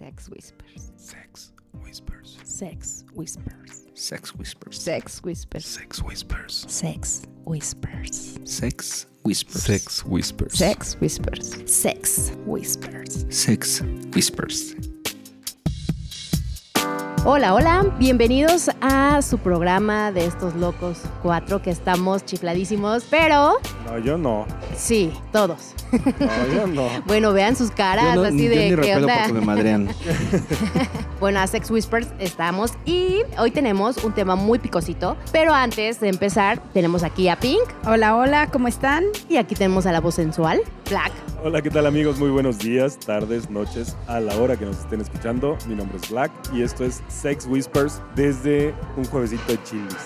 Sex Whispers. Sex Whispers. Sex Whispers. Sex Whispers. Sex Whispers. Sex Whispers. Sex Whispers. Sex Whispers. Sex Whispers. Sex Whispers. Sex Whispers. Sex Whispers. Hola, hola, bienvenidos a su programa de estos locos cuatro que estamos chifladísimos, pero No, yo no. Sí, todos. No, yo no. Bueno, vean sus caras Yo, no, así yo de ni qué onda. porque me madrean. Bueno, a Sex Whispers estamos y hoy tenemos un tema muy picosito, pero antes de empezar tenemos aquí a Pink Hola, hola, ¿cómo están? y aquí tenemos a la voz sensual, Black. Hola, ¿qué tal amigos? Muy buenos días, tardes, noches, a la hora que nos estén escuchando. Mi nombre es Black y esto es Sex Whispers desde un juevesito de chilis.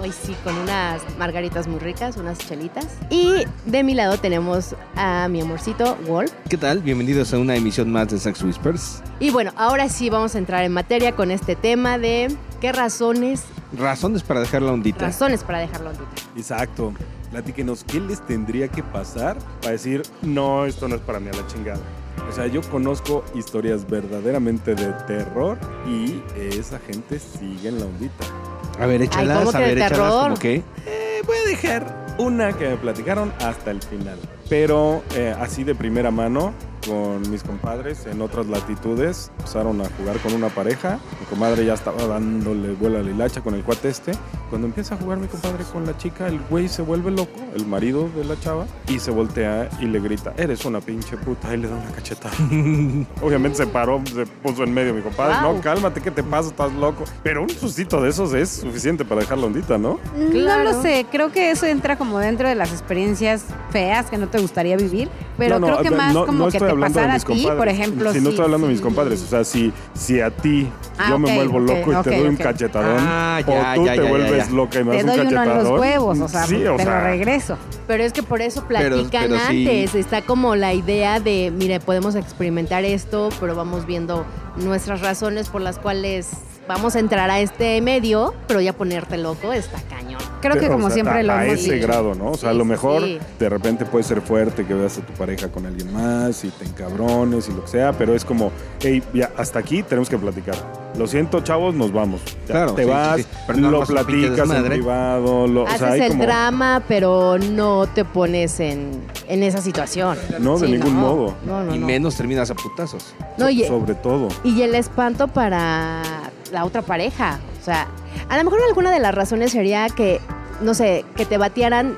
Hoy sí, con unas margaritas muy ricas, unas chelitas. Y de mi lado tenemos a mi amorcito, Wolf. ¿Qué tal? Bienvenidos a una emisión más de Sex Whispers. Y bueno, ahora sí vamos a entrar en materia con este tema de qué razones, Razones para dejar la ondita. razones para dejarlo ondita. Exacto. Platíquenos, ¿qué les tendría que pasar para decir, no, esto no es para mí a la chingada? O sea, yo conozco historias verdaderamente de terror y esa gente sigue en la ondita. A ver, échalas, ¿cómo a que de ver, échalas terror? como que. Eh, voy a dejar una que me platicaron hasta el final. Pero eh, así de primera mano, con mis compadres en otras latitudes, empezaron a jugar con una pareja. Mi comadre ya estaba dándole vuelo a la hilacha con el cuate este. Cuando empieza a jugar mi compadre con la chica, el güey se vuelve loco, el marido de la chava, y se voltea y le grita, eres una pinche puta, y le da una cachetada. Obviamente se paró, se puso en medio mi compadre. Wow. No, cálmate, ¿qué te pasa? Estás loco. Pero un sustito de esos es suficiente para dejar la ondita, ¿no? Claro. No lo sé, creo que eso entra como dentro de las experiencias feas que no te gustaría vivir, pero No, no, creo que más no- como no que estoy te hablando de pasara a mis ti, compadres. por ejemplo. Si no estoy hablando de mis compadres, o sea, si, si a ti Ah, yo me vuelvo loco y te doy un cachetadón, Ah, ya, o tú ya, te ya, vuelves ya. loca y me Te das doy un uno en cachetadón. los huevos, o sea, sí, o te lo sea, regreso. Pero es que por eso platican pero antes. Está como la idea de, mire, podemos experimentar esto, pero vamos viendo nuestras razones por las cuales vamos a entrar a este medio, pero ya ponerte loco está cañón. Creo que como o sea, siempre a, lo a hemos ese dicho. grado, ¿no? O sea, a lo mejor sí. de repente puede ser fuerte que veas a tu pareja con alguien más y te encabrones y lo que sea, pero es como, hey, ya, hasta aquí tenemos que platicar. Lo siento, chavos, nos vamos. Ya, Claro, te sí, vas, sí, sí. Pero no lo platicas en privado, lo, o Haces sea, hay el como... drama, pero no te pones en, en esa situación. No, de ningún modo. No, no, y no. menos terminas a putazos. No, y, Sobre todo. y el espanto para la otra pareja. O sea, a lo mejor alguna de las razones sería que, no sé, que te batearan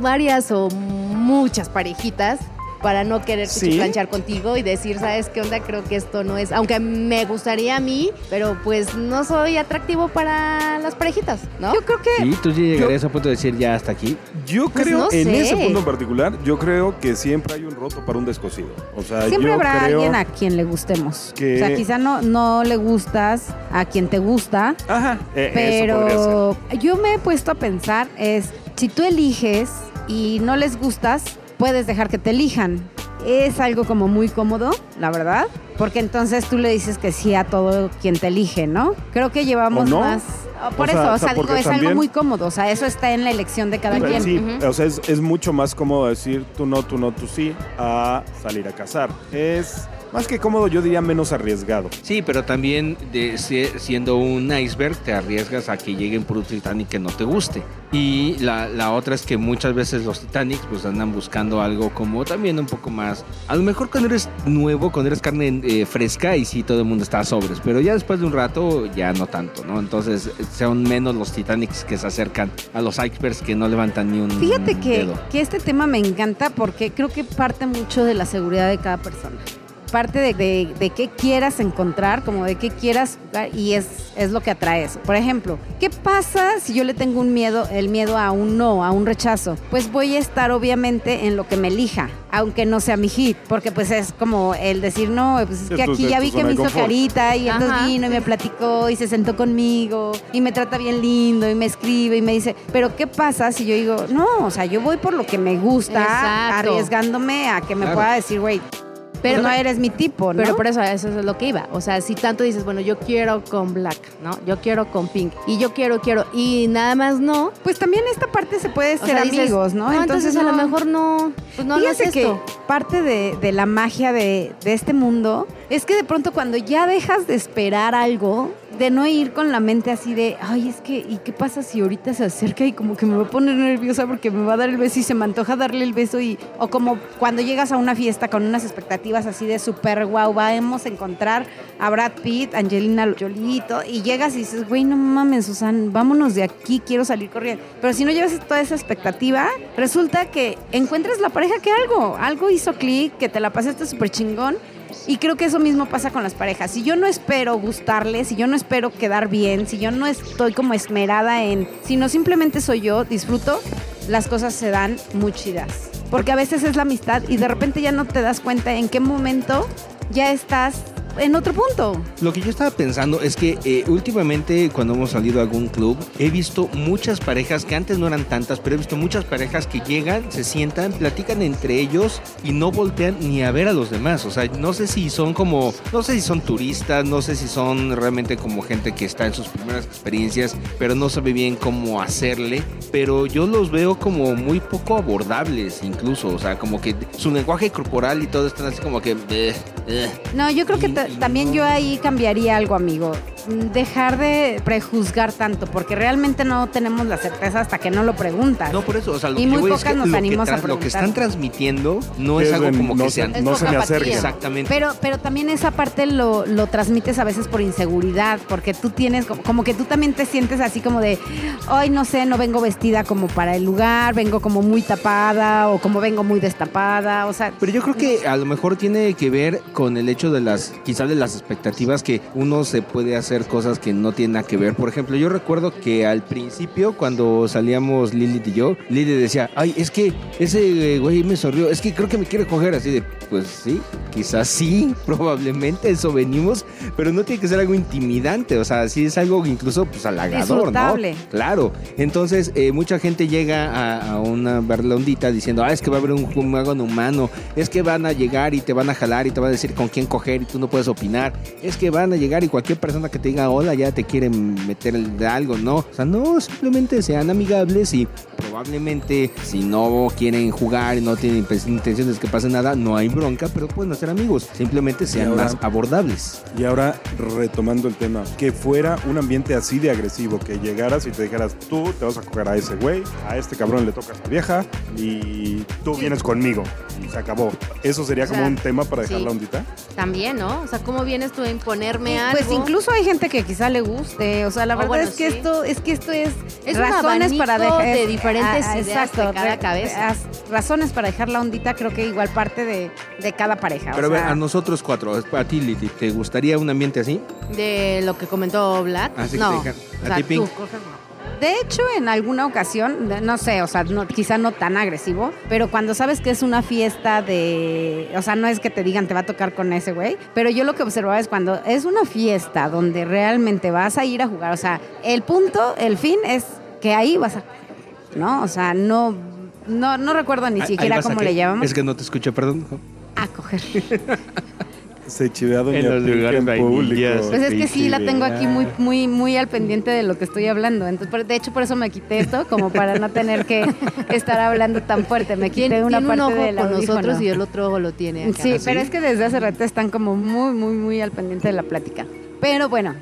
varias o muchas parejitas para no querer Sí. planchar contigo y decir, ¿sabes qué onda? Creo que esto no es, aunque me gustaría a mí, pero pues no soy atractivo para las parejitas, ¿no? Yo creo que Sí, tú ya llegarías a punto de decir ya hasta aquí. Yo Pues creo, no en sé. ese punto en particular, yo creo que siempre hay un roto para un descosido. O sea, siempre yo habrá creo... alguien a quien le gustemos. que- O sea, quizá no, no le gustas a quien te gusta, Ajá, eh, eso podría ser. pero yo me he puesto a pensar es, si tú eliges y no les gustas, puedes dejar que te elijan. Es algo como muy cómodo, la verdad, porque entonces tú le dices que sí a todo quien te elige, ¿no? Creo que llevamos más... Por O eso, sea, o sea, digo, es algo muy cómodo, o sea, eso está en la elección de cada O sea, quien. sí, o sea, es, es mucho más cómodo decir tú no, tú no, tú sí, a salir a cazar. Es más que cómodo, yo diría menos arriesgado. Sí, pero también de, siendo un iceberg te arriesgas a que llegue un puro Titanic que no te guste. Y la, la otra es que muchas veces los Titanics pues andan buscando algo como también un poco más... A lo mejor cuando eres nuevo, cuando eres carne eh, fresca y sí todo el mundo está a sobres, pero ya después de un rato ya no tanto, ¿no? Entonces son menos los Titanics que se acercan a los icebergs que no levantan ni un Fíjate que, dedo. que este tema me encanta porque creo que parte mucho de la seguridad de cada persona. Parte de, de- de qué quieras encontrar, como de qué quieras jugar, y es, es lo que atrae eso. Por ejemplo, ¿qué pasa si yo le tengo un miedo, el miedo a un no, a un rechazo? Pues voy a estar obviamente en lo que me elija, aunque no sea mi hit, porque pues es como el decir no, pues es que aquí ya vi que me hizo carita y entonces Ajá. vino y me platicó y se sentó conmigo y me trata bien lindo y me escribe y me dice, pero ¿qué pasa si yo digo, no, o sea, yo voy por lo que me gusta, Exacto. arriesgándome a que me Claro. pueda decir, güey, Pero no eres mi tipo, ¿no? Pero por eso, eso es lo que iba. O sea, si tanto dices, bueno, yo quiero con Black, ¿no? Yo quiero con Pink. Y yo quiero, quiero. Y nada más no. Pues también esta parte se puede O ser dices, amigos, ¿no? entonces, a lo mejor no. Pues no, Fíjate que parte de, de la magia de, de este mundo es que de pronto cuando ya dejas de esperar algo, de no ir con la mente así de, ay, es que, ¿y qué pasa si ahorita se acerca y como que me va a poner nerviosa porque me va a dar el beso y se me antoja darle el beso y, o como cuando llegas a una fiesta con unas expectativas así de súper guau, vamos a encontrar a Brad Pitt, Angelina Jolie y llegas y dices, güey, no mames, Susan, vámonos de aquí, quiero salir corriendo. Pero si no llevas toda esa expectativa, resulta que encuentras la pareja que algo, algo hizo clic, que te la pasaste súper chingón. Y creo que eso mismo pasa con las parejas. Si yo no espero gustarle, si yo no espero quedar bien, si yo no estoy como esmerada en, sino simplemente soy yo, disfruto, las cosas se dan muy chidas. Porque a veces es la amistad y de repente ya no te das cuenta en qué momento ya estás en otro punto. Lo que yo estaba pensando es que eh, últimamente cuando hemos salido a algún club he visto muchas parejas que antes no eran tantas, pero he visto muchas parejas que llegan, se sientan, platican entre ellos y no voltean ni a ver a los demás. O sea, no sé si son como, no sé si son turistas, no sé si son realmente como gente que está en sus primeras experiencias, pero no sabe bien cómo hacerle. Pero yo los veo como muy poco abordables incluso, o sea, como que su lenguaje corporal y todo están así como que... No, yo creo que también yo ahí cambiaría algo, amigo. Mm, Dejar de prejuzgar tanto, porque realmente no tenemos la certeza hasta que no lo preguntas. No, por eso, o sea, lo Y que muy voy es pocas que nos lo que animamos a tra- Lo que están preguntar. transmitiendo no es es algo como no que se- sean... No se me. Exactamente. Pero, pero también esa parte lo, lo transmites a veces por inseguridad, porque tú tienes, como, como que tú también te sientes así como de, ay, no sé, no vengo vestida como para el lugar, vengo como muy tapada o como vengo muy destapada, o sea... Pero yo creo que a lo mejor tiene que ver con el hecho de las, quizás de las expectativas que uno se puede hacer cosas que no tienen nada que ver. Por ejemplo, yo recuerdo que al principio cuando salíamos Lilith y yo, Lilith decía, ay, es que ese eh, güey me sonrió, es que creo que me quiere coger así de, pues sí, quizás sí, probablemente eso venimos, pero no tiene que ser algo intimidante, o sea, sí es algo incluso pues halagador. ¿no? Claro. Entonces, eh, mucha gente llega a, a una berlondita diciendo, ah, es que va a haber un juego humano, es que van a llegar y te van a jalar y te van a decir con quién coger y tú no puedes opinar, es que van a llegar y cualquier persona que te diga hola ya te quiere meter de algo, ¿no? O sea, no, simplemente sean amigables y probablemente si no quieren jugar y no tienen pues, intenciones de que pase nada, no hay bronca, pero pueden hacer amigos, simplemente sean ahora- más abordables. Y ahora, retomando el tema, que fuera un ambiente así de agresivo, que llegaras y te dijeras, tú te vas a coger a ese güey, a este cabrón le toca a esa vieja, y tú vienes conmigo, y se acabó. ¿Eso sería O sea, como un tema para dejar sí. También, ¿no? O sea, ¿cómo vienes tú a imponerme algo? Pues incluso hay gente que quizá le guste, o sea, la Ah, verdad bueno, es que sí. esto es que esto es, Es un razones para abanico dejar de diferentes ah, ideas de cada cabeza. razones para dejar la ondita creo que igual parte de, de cada pareja. o Pero a ver, a nosotros cuatro, a ti Lili, ¿te gustaría un ambiente así? De lo que comentó Black. Así que O ¿a sea, ti, Pink? tú no. De hecho, en alguna ocasión, no sé, o sea, no- quizá no tan agresivo, pero cuando sabes que es una fiesta de, o sea, no es que te digan te va a tocar con ese güey, pero yo lo que observaba es cuando es una fiesta donde realmente vas a ir a jugar, o sea, el punto, el fin es que ahí vas a, ¿no? O sea, no, no, no recuerdo ni Ahí- siquiera cómo le llamamos. Es que no te escuché, perdón. A coger. Se chivea Doña En los Pink lugares en público. Pues es que sí, la tengo aquí muy, Chivea. muy, muy al pendiente de lo que estoy hablando. Entonces, por- de hecho, por eso me quité esto, como para no tener que estar hablando tan fuerte. Me quité Tiene, una tiene un parte ojo del con audífono. nosotros y el otro ojo lo tiene acá. Sí, ¿Ah, sí? pero es que desde hace rato están como muy, muy, muy al pendiente de la plática. Pero bueno,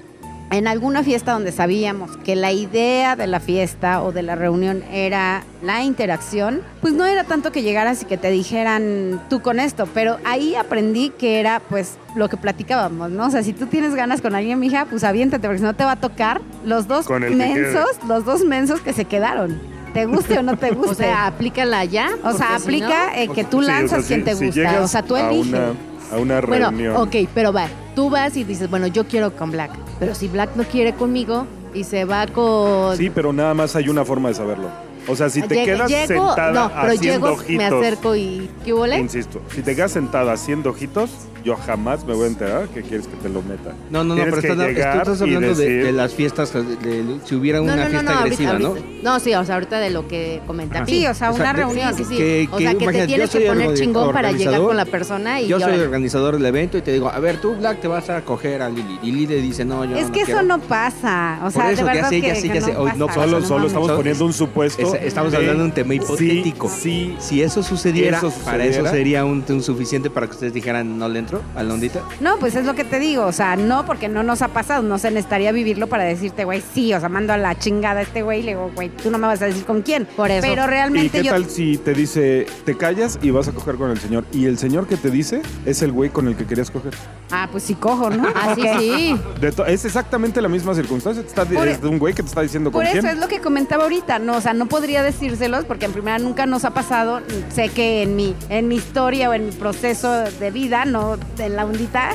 en alguna fiesta donde sabíamos que la idea de la fiesta o de la reunión era la interacción, pues no era tanto que llegaras y que te dijeran tú con esto, pero ahí aprendí que era pues lo que platicábamos, ¿no? O sea, si tú tienes ganas con alguien, mija, pues aviéntate, porque si no te va a tocar los dos mensos, los dos mensos que se quedaron. ¿Te guste o no te guste? O sea, aplícala ya. O sea, si aplica eh, que tú Sí, o sea, lanzas si- quien te si gusta. llegas O sea, tú a eliges. una- A una no. Bueno, reunión. ok, pero va. Tú vas y dices, bueno, yo quiero con Black. Pero si Black no quiere conmigo y se va con... Sí, pero nada más hay una forma de saberlo. O sea, si te quedas llego- sentada no, pero haciendo llego, ojitos. me acerco y... ¿Qué huele? Insisto, si te quedas sentada haciendo ojitos, yo jamás me voy a enterar que quieres que te lo meta. No, no, no, Tienes pero que estás, estás hablando de, decir- de las fiestas, de, de- si hubiera una no, no, no, fiesta no, ahorita- agresiva, ¿no? ahorita- ¿no? sí, o sea, ahorita de lo que comenta Ajá. Pi. Sí, o sea, O sea, una reunión. Sí, sí, sí. Que- o sea, que te tienes que poner chingón para llegar con la persona y Yo soy órale. organizador del evento y te digo, a ver, tú, Black, te vas a coger a Lili. Y Lili le dice, no, yo Es no que eso no pasa. O sea, Por eso, de ya verdad sé, que, Solo, solo estamos poniendo un supuesto. Es- estamos hablando de un tema hipotético. Sí, Si eso sucediera, para eso sería un, un suficiente para que ustedes dijeran, no le entro a la ondita. No, pues es lo que te digo, o sea, no, porque no nos ha pasado, no se necesitaría vivirlo para decirte, güey, sí, o sea, mando a la chingada a este güey y le digo, güey, tú no me vas a decir con quién. Por eso. Pero ¿Y realmente qué yo... tal si te dice, te callas y vas a coger con el señor? Y el señor que te dice es el güey con el que querías coger. Ah, pues sí cojo, ¿no? Ah, sí, es exactamente la misma circunstancia. te está- Por es de un güey que te está diciendo Por con eso quién. es lo que comentaba ahorita, no, o sea, no podría decírselos porque en primera nunca nos ha pasado, sé que en mi, en mi historia o en mi proceso de vida, no, de la ondita,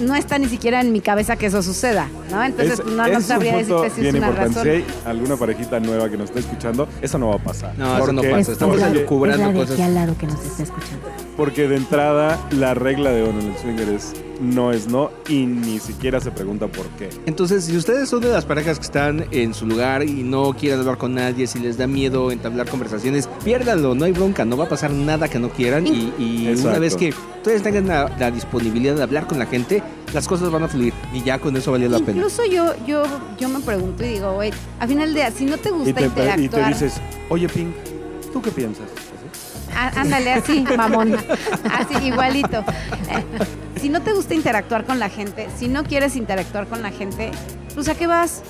no está ni siquiera en mi cabeza que eso suceda, ¿no? Entonces Es- no, no sabría decirte si es una importante. razón. Si hay alguna parejita nueva que nos está escuchando, eso no va a pasar. No, eso no Porque- pasa. Estamos elucubrando cosas. lado que nos está escuchando. Porque de entrada, la regla de oro en el swinger es no es no y ni siquiera se pregunta por qué. Entonces, si ustedes son de las parejas que están en su lugar y no quieren hablar con nadie, si les da miedo entablar conversaciones, piérdanlo, no hay bronca, no va a pasar nada que no quieran y, y una vez que ustedes tengan la, la disponibilidad de hablar con la gente, las cosas van a fluir y ya con eso valió la pena. Incluso yo, yo, yo me pregunto y digo, güey, al final del día, si no te gusta Y te, y interactuar, te dices, oye Pink, ¿tú qué piensas? á- ándale así, mamón, así igualito. Si no te gusta interactuar con la gente, si no quieres interactuar con la gente, pues a qué vas?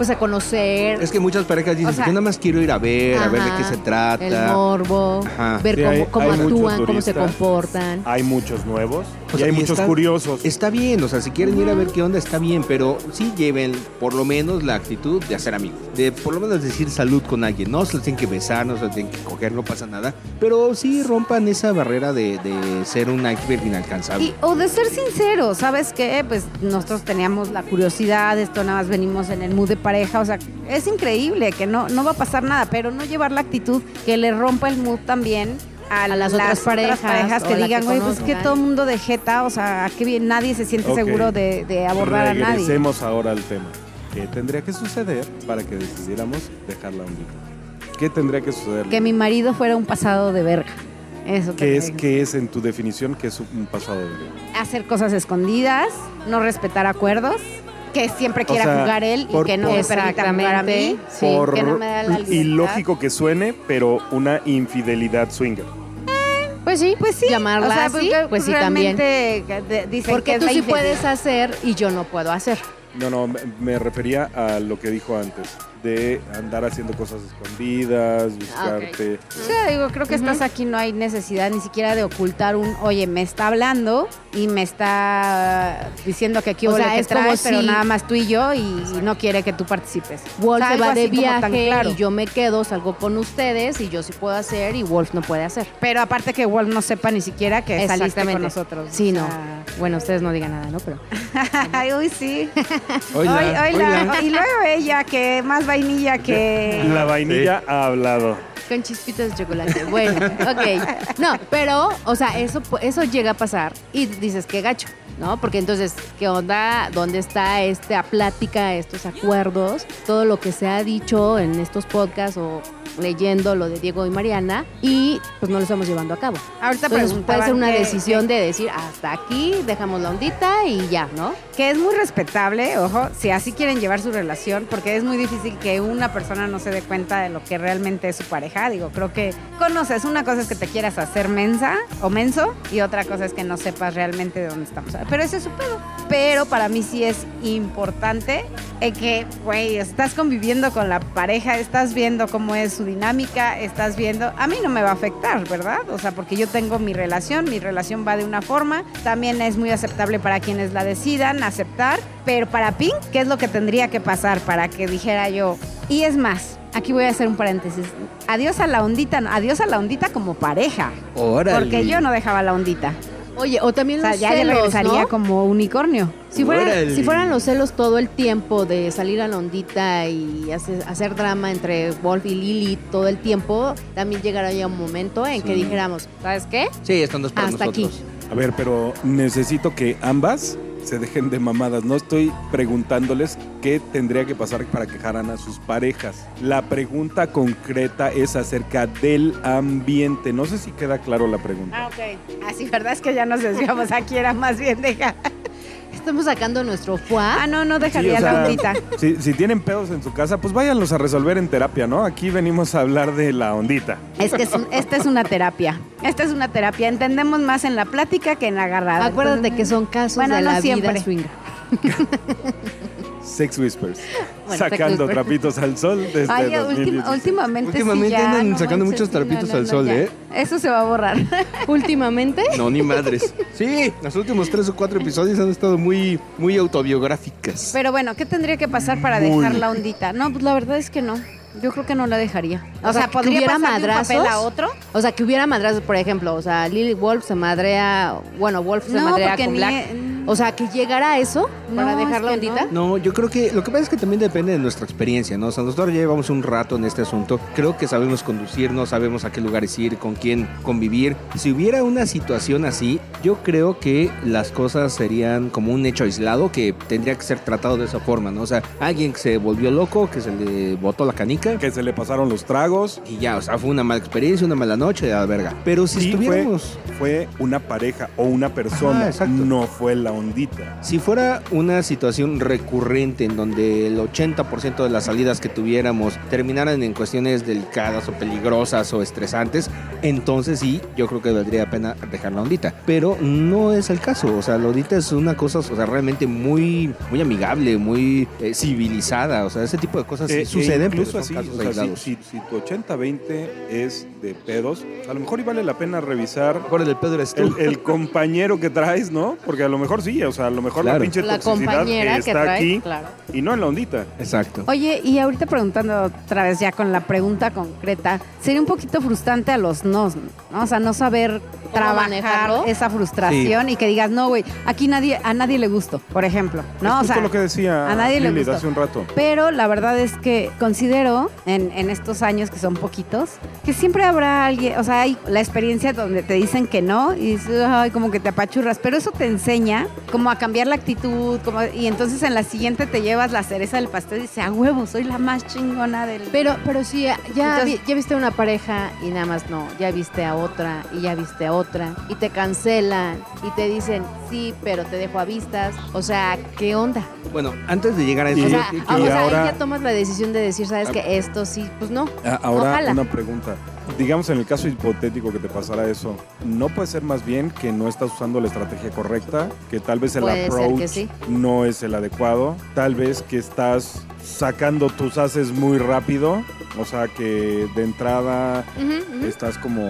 Pues a conocer Es que muchas parejas dicen, O sea- yo nada más quiero ir a ver, a ver de Ajá, qué se trata. el morbo, Ajá. ver Sí, cómo, hay- cómo hay actúan, cómo se comportan. Hay muchos nuevos O y sea, hay y muchos está- curiosos. Está bien, o sea, si quieren ir a ver qué onda, está bien, pero sí lleven por lo menos la actitud de hacer amigos. De por lo menos decir salud con alguien. No se los tienen que besar, no se los tienen que coger, no pasa nada. Pero sí rompan esa barrera de, de ser un iceberg inalcanzable. Y, o de ser sincero, ¿sabes qué? Pues nosotros teníamos la curiosidad, esto nada más venimos en el mood de pareja, o sea, es increíble que no, no va a pasar nada, pero no llevar la actitud que le rompa el mood también a, A las otras parejas, que o la digan, que güey, pues que conozcan". todo el mundo de jeta, o sea, qué bien, nadie se siente Ok. seguro de, de abordar a nadie. Regresemos ahora al tema. ¿Qué tendría que suceder para que decidiéramos dejar la ondita? ¿Qué tendría que suceder? Que mi marido fuera un pasado de verga. Eso ¿Qué es, que- qué es en tu definición que es un pasado de vida? hacer cosas escondidas, no respetar acuerdos, que siempre O quiera sea, jugar él y por- que no por- me permita jugar a mí, Sí, Por que no me da la libertad. ilógico que suene, pero una infidelidad swinger. Pues sí, Pues sí, llamarla o sea, así, porque pues sí también. de- dicen que Porque tú sí puedes hacer y yo no puedo hacer. No, no, me- me refería a lo que dijo antes, de andar haciendo cosas escondidas, buscarte. O sea, digo, creo que estás aquí, no hay necesidad ni siquiera de ocultar un, oye, me está hablando y me está diciendo que aquí O hubo sea, que es como traes, pero si- nada más tú y yo y, y no quiere que tú participes. Wolf O sea, se va de como viaje claro. y yo me quedo, salgo con ustedes y yo sí puedo hacer y Wolf no puede hacer. Pero aparte que Wolf no sepa ni siquiera que saliste con nosotros. Sí, o no. Bueno, ustedes no digan nada, ¿no? Pero Ay, uy, sí. Hola, Hoy- hoy la- hola. y luego ella, que más vainilla que... La vainilla ha hablado. con chispitas de chocolate. Bueno, ok. No, pero, o sea, eso, eso llega a pasar y dices, qué gacho, ¿no? Porque entonces, ¿qué onda? ¿Dónde está esta plática, estos acuerdos? Todo lo que se ha dicho en estos podcasts o leyendo lo de Diego y Mariana y pues no lo estamos llevando a cabo. Ahorita Entonces puede ser una que- decisión de decir, hasta aquí, dejamos la ondita y ya, ¿no? Que es muy respetable, ojo, si así quieren llevar su relación, porque es muy difícil que una persona no se dé cuenta de lo que realmente es su pareja. Digo, creo que conoces, una cosa es que te quieras hacer mensa o menso, y otra cosa es que no sepas realmente de dónde estamos. Pero ese es su pedo. Pero para mí sí es importante eh, que, güey, estás conviviendo con la pareja, estás viendo cómo es su dinámica, estás viendo, a mí no me va a afectar, ¿verdad? O sea, porque yo tengo mi relación, mi relación va de una forma, también es muy aceptable para quienes la decidan aceptar, pero para Pink, ¿qué es lo que tendría que pasar para que dijera yo? Y es más, aquí voy a hacer un paréntesis, adiós a la ondita, adiós a la ondita como pareja, Órale. porque yo no dejaba la ondita, Oye, o también o sea, los ya, ya celos, regresaría ¿no? como unicornio. Si fueran, Órale. si fueran los celos todo el tiempo de salir a la ondita y hacer, hacer drama entre Wolf y Lily todo el tiempo, también llegaría un momento en que dijéramos, ¿sabes qué? Sí, esto no es para Hasta aquí. nosotros. A ver, pero necesito que ambas se dejen de mamadas. No estoy preguntándoles qué tendría que pasar para que dejaran a sus parejas. La pregunta concreta es acerca del ambiente. No sé si queda claro la pregunta. Ah, ok. Así, ¿verdad? Es que ya nos desviamos. Aquí era más bien dejar. Estamos sacando nuestro foie. Ah, no, no Sí, dejaría sea, la ondita. Si, si tienen pedos en su casa, pues váyanlos a resolver en terapia, ¿no? Aquí venimos a hablar de la ondita. Es que es un- esta es una terapia. Esta es una terapia. Entendemos más en la plática que en la agarrada. Acuérdate Entonces, que son casos Bueno, de no la siempre. vida swinger. Sex Whispers. Bueno, sacando Sex trapitos al sol desde Ay, últim- 2016. últimamente, sí, ya, andan no sacando manches, muchos trapitos no, no, al sol, ya. ¿eh? Eso se va a borrar. Últimamente. No, ni madres. Sí, los últimos tres o cuatro episodios han estado muy, muy autobiográficas. Pero bueno, ¿qué tendría que pasar para Muy. dejar la ondita? No, pues la verdad es que no. Yo creo que no la dejaría. O, O sea, sea, que podría hubiera pasar de un papel madrazos. a otro. O sea, que hubiera madrazos, por ejemplo. O sea, Lily Wolf se madrea. Bueno, Wolf se No, madrea con ni- Black. O sea, que llegara a eso para No, dejar la es que ondita. No, yo creo que lo que pasa es que también depende de nuestra experiencia, ¿no? O sea, nosotros ya llevamos un rato en este asunto. Creo que sabemos conducirnos, sabemos a qué lugares ir, con quién convivir. Si hubiera una situación así, yo creo que las cosas serían como un hecho aislado que tendría que ser tratado de esa forma, ¿no? O sea, alguien que se volvió loco, que se le botó la canica. Que se le pasaron los tragos. Y ya, o sea, fue una mala experiencia, una mala noche, a la verga. Pero si Sí, estuviéramos... fue una pareja o una persona, Ajá, no fue la ondita. Si fuera una situación recurrente en donde el 80% de las salidas que tuviéramos terminaran en cuestiones delicadas o peligrosas o estresantes, entonces sí, yo creo que valdría la pena dejar la ondita. Pero no es el caso. O sea, la ondita es una cosa, o sea, realmente muy, muy amigable, muy eh, civilizada. O sea, ese tipo de cosas Eh, e suceden, pero incluso son así, casos o sea, si, aislados. si- si tu 80-20 es de pedos, a lo mejor y vale la pena revisar Mejor el pedo eres tú. el, el compañero que traes, ¿no? Porque a lo mejor sí, o sea, a lo mejor la pinche La toxicidad compañera que está trae. aquí Claro. y no en la ondita. Exacto. Oye, y ahorita preguntando otra vez ya con la pregunta concreta, sería un poquito frustrante a los nos, ¿no? O sea, no saber trabajar manejarlo? esa frustración y que digas, no, güey, aquí nadie, a nadie le gustó, por ejemplo, ¿no? es O sea, lo que decía a nadie le gustó. hace un rato. Pero la verdad es que considero en, en estos años que son poquitos, que siempre habrá alguien, o sea, hay la experiencia donde te dicen que no y dices, ay, como que te apachurras, pero eso te enseña como a cambiar la actitud, como, y entonces en la siguiente te llevas la cereza del pastel y dices, a huevo, soy la más chingona del... Pero, pero sí, ya, Entonces- vi- ya viste a una pareja y nada más no, ya viste a otra y ya viste a otra y te cancelan y te dicen sí, pero te dejo a vistas. O sea, ¿qué onda? Bueno, antes de llegar a eso, Y- O sea, y o sea, ahora- ahí ya tomas la decisión de decir, ¿sabes que Esto sí, pues no. Ahora Ojalá. una pregunta. Digamos en el caso hipotético que te pasara eso, ¿no puede ser más bien que no estás usando la estrategia correcta? Que tal vez el Puede approach sí. no es el adecuado. Tal vez que estás sacando tus haces muy rápido. O sea que de entrada estás como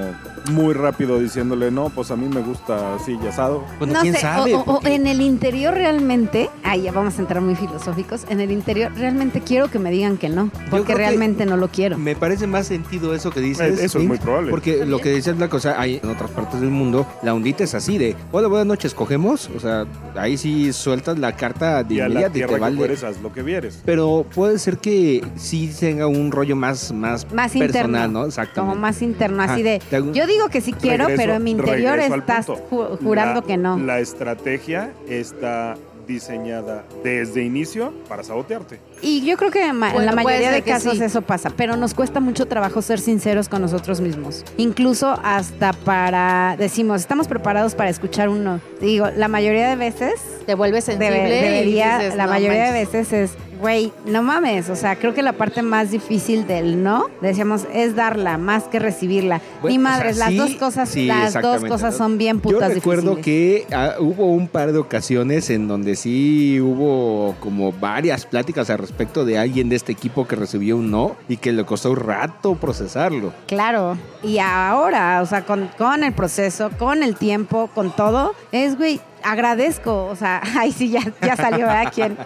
muy rápido diciéndole, no, pues a mí me gusta así y asado. bueno, no quién sé, sabe. o- o- en el interior realmente, ahí ya vamos a entrar muy filosóficos, en el interior realmente quiero que me digan que no, porque realmente no lo quiero. Me parece más sentido eso que dices. Eso es muy probable. Porque lo que decías Black, o sea, hay en otras partes del mundo, la ondita es así de, hola, buenas noches, cogemos. O sea, ahí sí sueltas la carta de y a la inmediato y te que vale. haz lo que vieres. Pero puede ser que sí tenga un rollo más, más, Más personal, interno. ¿no? Exactamente. Como más interno, así de, yo digo que sí quiero, Regreso- pero en mi interior estás ju- jurando La- que no. La estrategia está diseñada desde inicio para sabotearte. Y yo creo que ma- en Bueno, la mayoría de casos sí. eso pasa, pero nos cuesta mucho trabajo ser sinceros con nosotros mismos. Incluso hasta para, decimos, estamos preparados para escuchar un no. Digo, la mayoría de veces, Te vuelves sensible. debe- y debería, dices, la "No mayoría de manches". veces es, güey, no mames. O sea, creo que la parte más difícil del no, decíamos, es darla más que recibirla. Bueno, Ni o sea, madres, las dos cosas, sí, las dos cosas son bien Yo putas recuerdo difíciles. que ah, hubo un par de ocasiones en donde sí hubo como varias pláticas al respecto de alguien de este equipo que recibió un no y que le costó un rato procesarlo. Claro, y ahora, o sea, con, con el proceso, con el tiempo, con todo, es, güey, agradezco, o sea, ay, sí, ya, ya salió, ¿verdad? ¿Quién?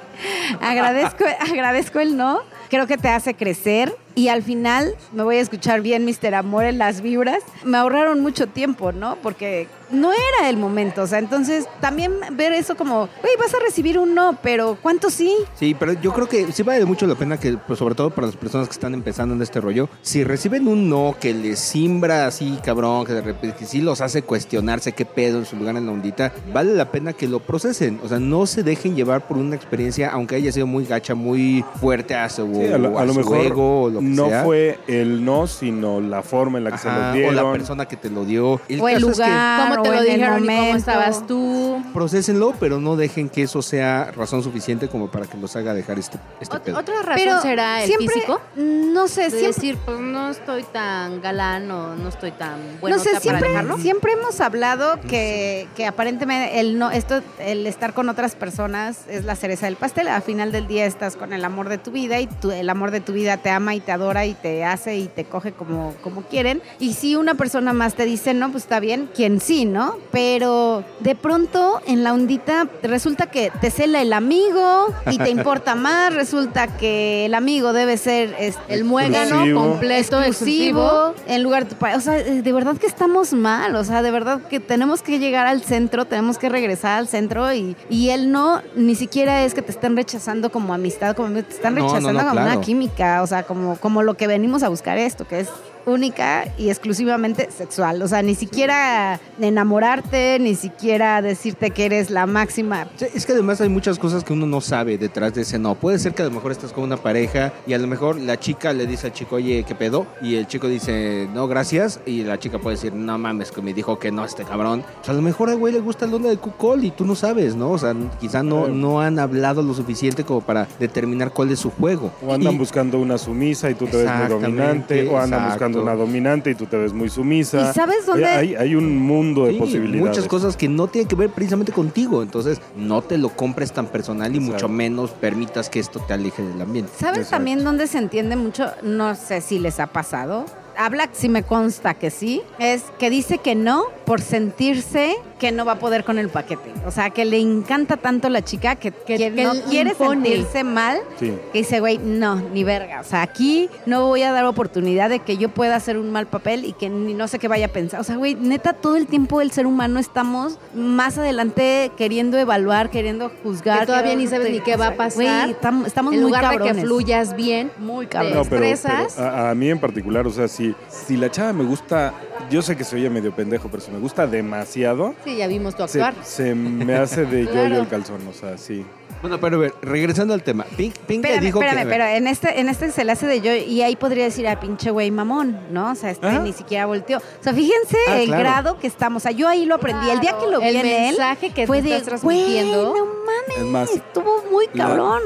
Agradezco, agradezco el no, creo que te hace crecer y al final, me voy a escuchar bien, Mr. Amor, en las vibras, me ahorraron mucho tiempo, ¿no? Porque no era el momento. O sea, entonces también ver eso como, güey, vas a recibir un no, pero ¿cuánto sí? Sí, pero yo creo que sí vale mucho la pena que, pues, sobre todo para las personas que están empezando en este rollo, si reciben un no que les simbra así, cabrón, que de repente que sí los hace cuestionarse qué pedo en su lugar en la ondita, vale la pena que lo procesen. O sea, no se dejen llevar por una experiencia, aunque haya sido muy gacha, muy fuerte a su, Sí, a lo, a a lo su mejor ego o lo que no sea. fue el no, sino la forma en la que se lo dieron. o la persona que te lo dio. o el es que lugar. ¿Cómo te lo dijeron y cómo momento. estabas tú? procesenlo, pero no dejen que eso sea razón suficiente como para que los haga dejar este, este pedo. ¿Otra razón Pero será el siempre, físico? No sé, De siempre. decir, pues no estoy tan galán o no estoy tan bueno no sé, para siempre, dejarlo. siempre hemos hablado que, que aparentemente el no, esto, el estar con otras personas es la cereza del pastel. Al final del día estás con el amor de tu vida y tu- el amor de tu vida te ama y te adora y te hace y te coge como, como quieren. Y si una persona más te dice no, pues está bien, quien sí, ¿no? Pero de pronto en la ondita resulta que te cela el amigo y te importa más, resulta que el amigo debe ser este, El muégano completo, exclusivo. exclusivo en lugar de. O sea, de verdad que estamos mal. O sea, de verdad que tenemos que llegar al centro, tenemos que regresar al centro y, y él no, ni siquiera es que te estén rechazando como amistad, como te están No, no, rechazando no, como claro. una química. O sea, como, como lo que venimos a buscar esto, que es única y exclusivamente sexual. O sea, ni siquiera enamorarte, ni siquiera decirte que eres la máxima. Sí, es que además hay muchas cosas que uno no sabe detrás de ese no. Puede ser que a lo mejor estás con una pareja y a lo mejor la chica le dice al chico, oye, ¿qué pedo? Y el chico dice, no, gracias. Y la chica puede decir, no mames, que me dijo que no este cabrón. O sea, a lo mejor al güey le gusta el onda de cucol y tú no sabes, ¿no? O sea, quizá no, no han hablado lo suficiente como para determinar cuál es su juego. O andan Y- buscando una sumisa y tú te ves muy dominante. O andan exacto. Una dominante y tú te ves muy sumisa. ¿Y sabes dónde? Hay, hay un mundo de Sí, posibilidades. muchas cosas que no tienen que ver precisamente contigo. Entonces, no te lo compres tan personal y Exacto. mucho menos permitas que esto te aleje del ambiente. ¿Sabes Exacto. también dónde se entiende mucho? No sé si les ha pasado. Habla, si me consta que sí, es que dice que no por sentirse que no va a poder con el paquete. O sea, que le encanta tanto la chica que, Que- que que no quiere impone. sentirse mal, Sí. que dice, güey, no, ni verga. O sea, aquí no voy a dar oportunidad de que yo pueda hacer un mal papel y que ni no sé qué vaya a pensar. O sea, güey, neta, todo el tiempo el ser humano estamos más adelante queriendo evaluar, queriendo juzgar. Que todavía ni sabes ni qué va a pasar. Güey, estamos, estamos en muy lugar de que cabrones. fluyas bien, Muy cabrón. No, pero, estresas. pero a, a mí en particular, o sea, si, si la chava me gusta, yo sé que se oye medio pendejo, pero si me gusta demasiado, sí, ya vimos tu actuar. se me hace de Claro. yo-yo el calzón, o sea, sí. Bueno, pero a ver, regresando al tema. Pink, Pink Espérame, dijo espérame, que... pero en este, en este se le hace de yo, y ahí podría decir a pinche güey mamón, ¿no? O sea, este ni siquiera volteó. O sea, fíjense Ah, el claro. grado que estamos. O sea, yo ahí lo aprendí. el día que lo vi el en él, mensaje que fue de, estás güey, transmitiendo. no mames, Es más, estuvo muy la- cabrón.